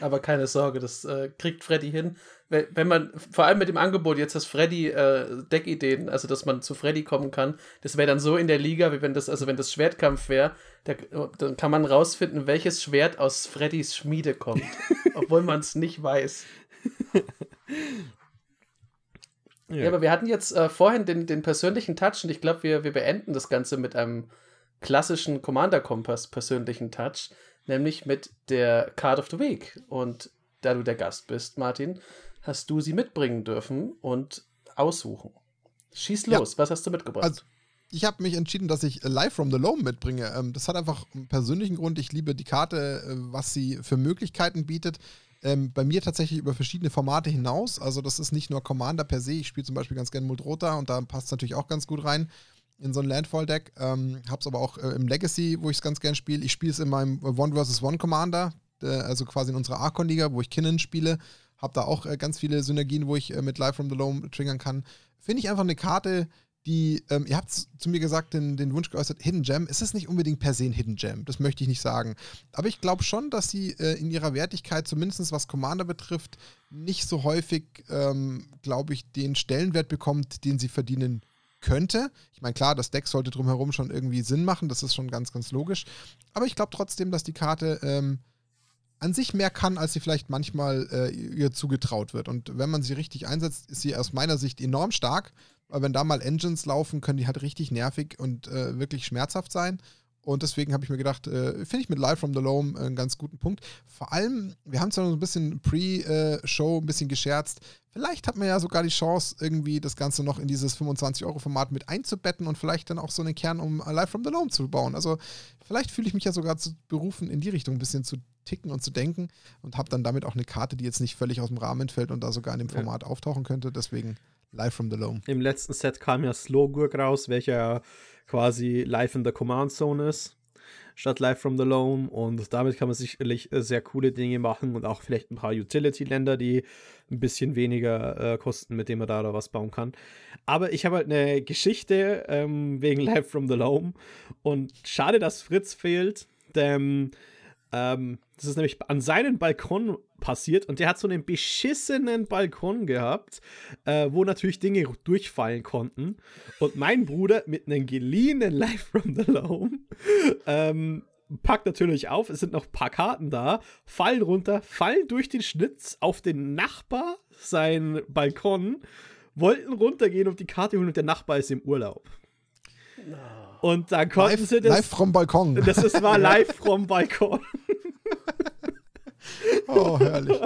Aber keine Sorge, das äh, kriegt Freddy hin. Wenn man, vor allem mit dem Angebot jetzt, dass Freddy äh, Deckideen, also dass man zu Freddy kommen kann, das wäre dann so in der Liga, wie wenn das, also wenn das Schwertkampf wäre, da, dann kann man rausfinden, welches Schwert aus Freddys Schmiede kommt. obwohl man es nicht weiß. Ja. ja. aber wir hatten jetzt äh, vorhin den, den persönlichen Touch und ich glaube, wir, wir beenden das Ganze mit einem klassischen Commander-Kompass persönlichen Touch nämlich mit der Card of the Week. Und da du der Gast bist, Martin, hast du sie mitbringen dürfen und aussuchen. Schieß los, ja. was hast du mitgebracht? Also, ich habe mich entschieden, dass ich Live from the Loam mitbringe. Ähm, das hat einfach einen persönlichen Grund. Ich liebe die Karte, äh, was sie für Möglichkeiten bietet. Ähm, bei mir tatsächlich über verschiedene Formate hinaus. Also das ist nicht nur Commander per se. Ich spiele zum Beispiel ganz gerne Muldrota und da passt es natürlich auch ganz gut rein in so ein Landfall-Deck. Ähm, hab's aber auch äh, im Legacy, wo ich es ganz gern spiele. Ich spiele es in meinem One vs. One Commander, äh, also quasi in unserer Archon-Liga, wo ich Kinnan spiele. Hab da auch äh, ganz viele Synergien, wo ich äh, mit Live from the Loam triggern kann. Finde ich einfach eine Karte, die, ähm, ihr habt zu mir gesagt, den, den Wunsch geäußert, Hidden Gem. Es ist nicht unbedingt per se ein Hidden Gem, das möchte ich nicht sagen. Aber ich glaube schon, dass sie äh, in ihrer Wertigkeit, zumindest was Commander betrifft, nicht so häufig, ähm, glaube ich, den Stellenwert bekommt, den sie verdienen könnte. Ich meine, klar, das Deck sollte drumherum schon irgendwie Sinn machen, das ist schon ganz, ganz logisch. Aber ich glaube trotzdem, dass die Karte ähm, an sich mehr kann, als sie vielleicht manchmal äh, ihr zugetraut wird. Und wenn man sie richtig einsetzt, ist sie aus meiner Sicht enorm stark. Weil wenn da mal Engines laufen, können die halt richtig nervig und äh, wirklich schmerzhaft sein. Und deswegen habe ich mir gedacht, äh, finde ich mit Live from the Loam einen ganz guten Punkt. Vor allem, wir haben zwar noch ein bisschen Pre-Show ein bisschen gescherzt. Vielleicht hat man ja sogar die Chance, irgendwie das Ganze noch in dieses 25-Euro-Format mit einzubetten und vielleicht dann auch so einen Kern um Live from the Loam zu bauen. Also vielleicht fühle ich mich ja sogar zu berufen, in die Richtung ein bisschen zu ticken und zu denken und habe dann damit auch eine Karte, die jetzt nicht völlig aus dem Rahmen fällt und da sogar in dem Format ja. auftauchen könnte. Deswegen Live from the Loam. Im letzten Set kam ja Slowgurk raus, welcher quasi live in the Command Zone ist, statt live from the Loam. Und damit kann man sicherlich äh, sehr coole Dinge machen und auch vielleicht ein paar Utility-Länder, die ein bisschen weniger äh, kosten, mit denen man da was bauen kann. Aber ich habe halt eine Geschichte ähm, wegen Live from the Loam. Und schade, dass Fritz fehlt, denn ähm, das ist nämlich an seinen Balkon passiert und der hat so einen beschissenen Balkon gehabt, äh, wo natürlich Dinge durchfallen konnten. Und mein Bruder mit einem geliehenen Life from the Loam ähm, packt natürlich auf, es sind noch ein paar Karten da, fallen runter, fallen durch den Schnitz auf den Nachbar, sein Balkon, wollten runtergehen und die Karte holen und der Nachbar ist im Urlaub. Und dann konnten live, sie das. Live vom Balkon. Das ist, war live vom Balkon. oh, herrlich.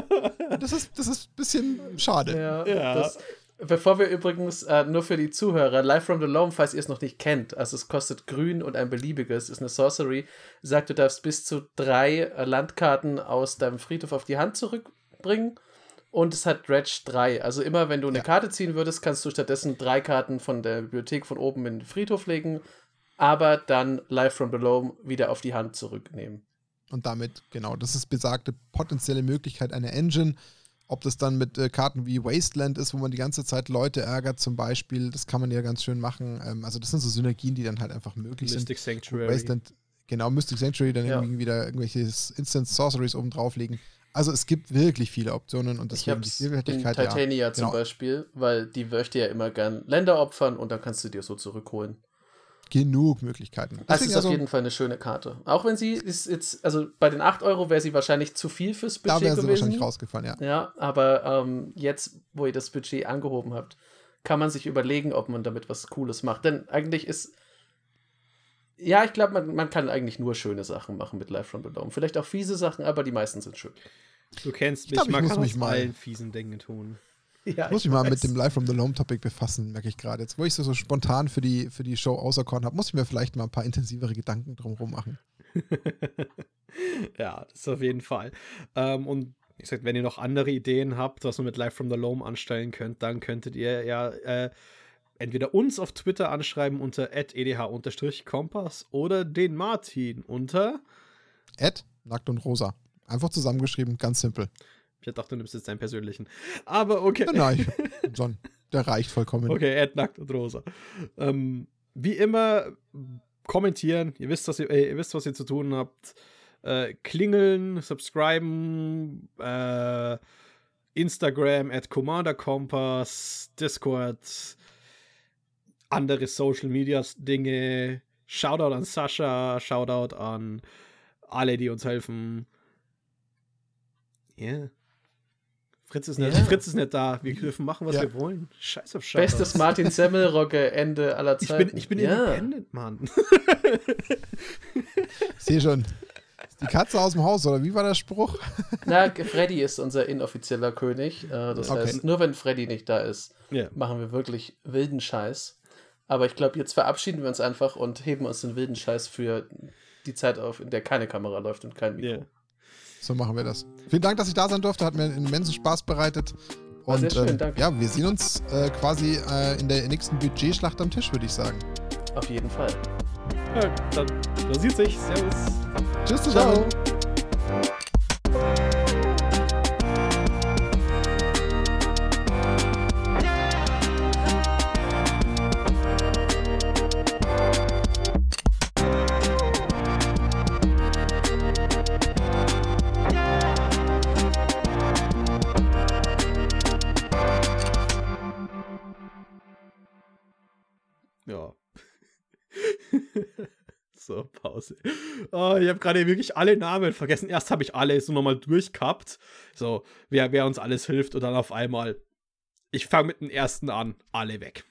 Das ist, das ist ein bisschen schade. Ja, ja. Das, bevor wir übrigens äh, nur für die Zuhörer, Live from the Loam, falls ihr es noch nicht kennt, also es kostet grün und ein beliebiges, ist eine Sorcery, sagt, du darfst bis zu drei äh, Landkarten aus deinem Friedhof auf die Hand zurückbringen. Und es hat Dredge 3. Also immer, wenn du eine ja. Karte ziehen würdest, kannst du stattdessen drei Karten von der Bibliothek von oben in den Friedhof legen, aber dann Live from Below wieder auf die Hand zurücknehmen. Und damit, genau, das ist besagte potenzielle Möglichkeit einer Engine. Ob das dann mit äh, Karten wie Wasteland ist, wo man die ganze Zeit Leute ärgert, zum Beispiel, das kann man ja ganz schön machen. Ähm, also, das sind so Synergien, die dann halt einfach möglich Mystic sind. Mystic Sanctuary. Wasteland, genau, Mystic Sanctuary, dann ja. irgendwie wieder irgendwelche Instant Sorceries oben drauflegen. Also es gibt wirklich viele Optionen und deswegen ich die Vielfältigkeit. In Titania ja, zum genau. Beispiel, weil die möchte ja immer gern Länder opfern und dann kannst du dir so zurückholen genug Möglichkeiten. Deswegen das ist also, auf jeden Fall eine schöne Karte. Auch wenn sie ist jetzt, also bei den 8 Euro wäre sie wahrscheinlich zu viel fürs Budget da wäre sie wahrscheinlich rausgefallen, ja. Ja, aber ähm, jetzt, wo ihr das Budget angehoben habt, kann man sich überlegen, ob man damit was Cooles macht. Denn eigentlich ist, ja, ich glaube, man, man kann eigentlich nur schöne Sachen machen mit Life from the Dome. Vielleicht auch fiese Sachen, aber die meisten sind schön. Du kennst mich, ich glaub, man kann mich mal allen fiesen Dingen tun. Ja, muss ich, mich mal mit dem Live from the Loam Topic befassen, merke ich gerade. Jetzt, wo ich so, so spontan für die, für die Show auserkoren habe, muss ich mir vielleicht mal ein paar intensivere Gedanken drumherum machen. ja, das ist auf jeden Fall. Ähm, und ich sag, wenn ihr noch andere Ideen habt, was man mit Live from the Loam anstellen könnt, dann könntet ihr ja äh, entweder uns auf Twitter anschreiben unter edh-kompass oder den Martin unter Ed, nackt und rosa. Einfach zusammengeschrieben, ganz simpel. Ich dachte, du nimmst jetzt deinen persönlichen. Aber okay. Ja, nein, Son, der reicht vollkommen. Okay, Ed, nackt und rosa. Ähm, wie immer, kommentieren. Ihr wisst, was ihr, äh, ihr, wisst, was ihr zu tun habt. Äh, klingeln, subscriben, äh, Instagram at Commander Kompass, Discord, andere Social Media Dinge. Shoutout an Sascha, Shoutout an alle, die uns helfen. Yeah. Fritz ist, nicht, ja. Fritz ist nicht da. Wir dürfen machen, was ja. wir wollen. Scheiß auf Scheiß. Bestes Martin Semmelrogge Ende aller Zeiten. Ich bin, ich bin ja. independent, Mann. Sehe schon. Die Katze aus dem Haus, oder wie war der Spruch? Na, Freddy ist unser inoffizieller König. Äh, das okay. heißt, nur wenn Freddy nicht da ist, yeah. machen wir wirklich wilden Scheiß. Aber ich glaube, jetzt verabschieden wir uns einfach und heben uns den wilden Scheiß für die Zeit auf, in der keine Kamera läuft und kein Mikro. Yeah. So machen wir das. Vielen Dank, dass ich da sein durfte. Hat mir einen immensen Spaß bereitet. War sehr Und schön, ähm, danke. ja, wir sehen uns äh, quasi äh, in der nächsten Budgetschlacht am Tisch, würde ich sagen. Auf jeden Fall. Ja, dann, man sieht sich. Servus. Tschüss zusammen. Ciao. So, Pause. Oh, ich habe gerade wirklich alle Namen vergessen. Erst habe ich alle so nochmal durchgehabt. So, wer, wer uns alles hilft und dann auf einmal. Ich fange mit dem ersten an. Alle weg.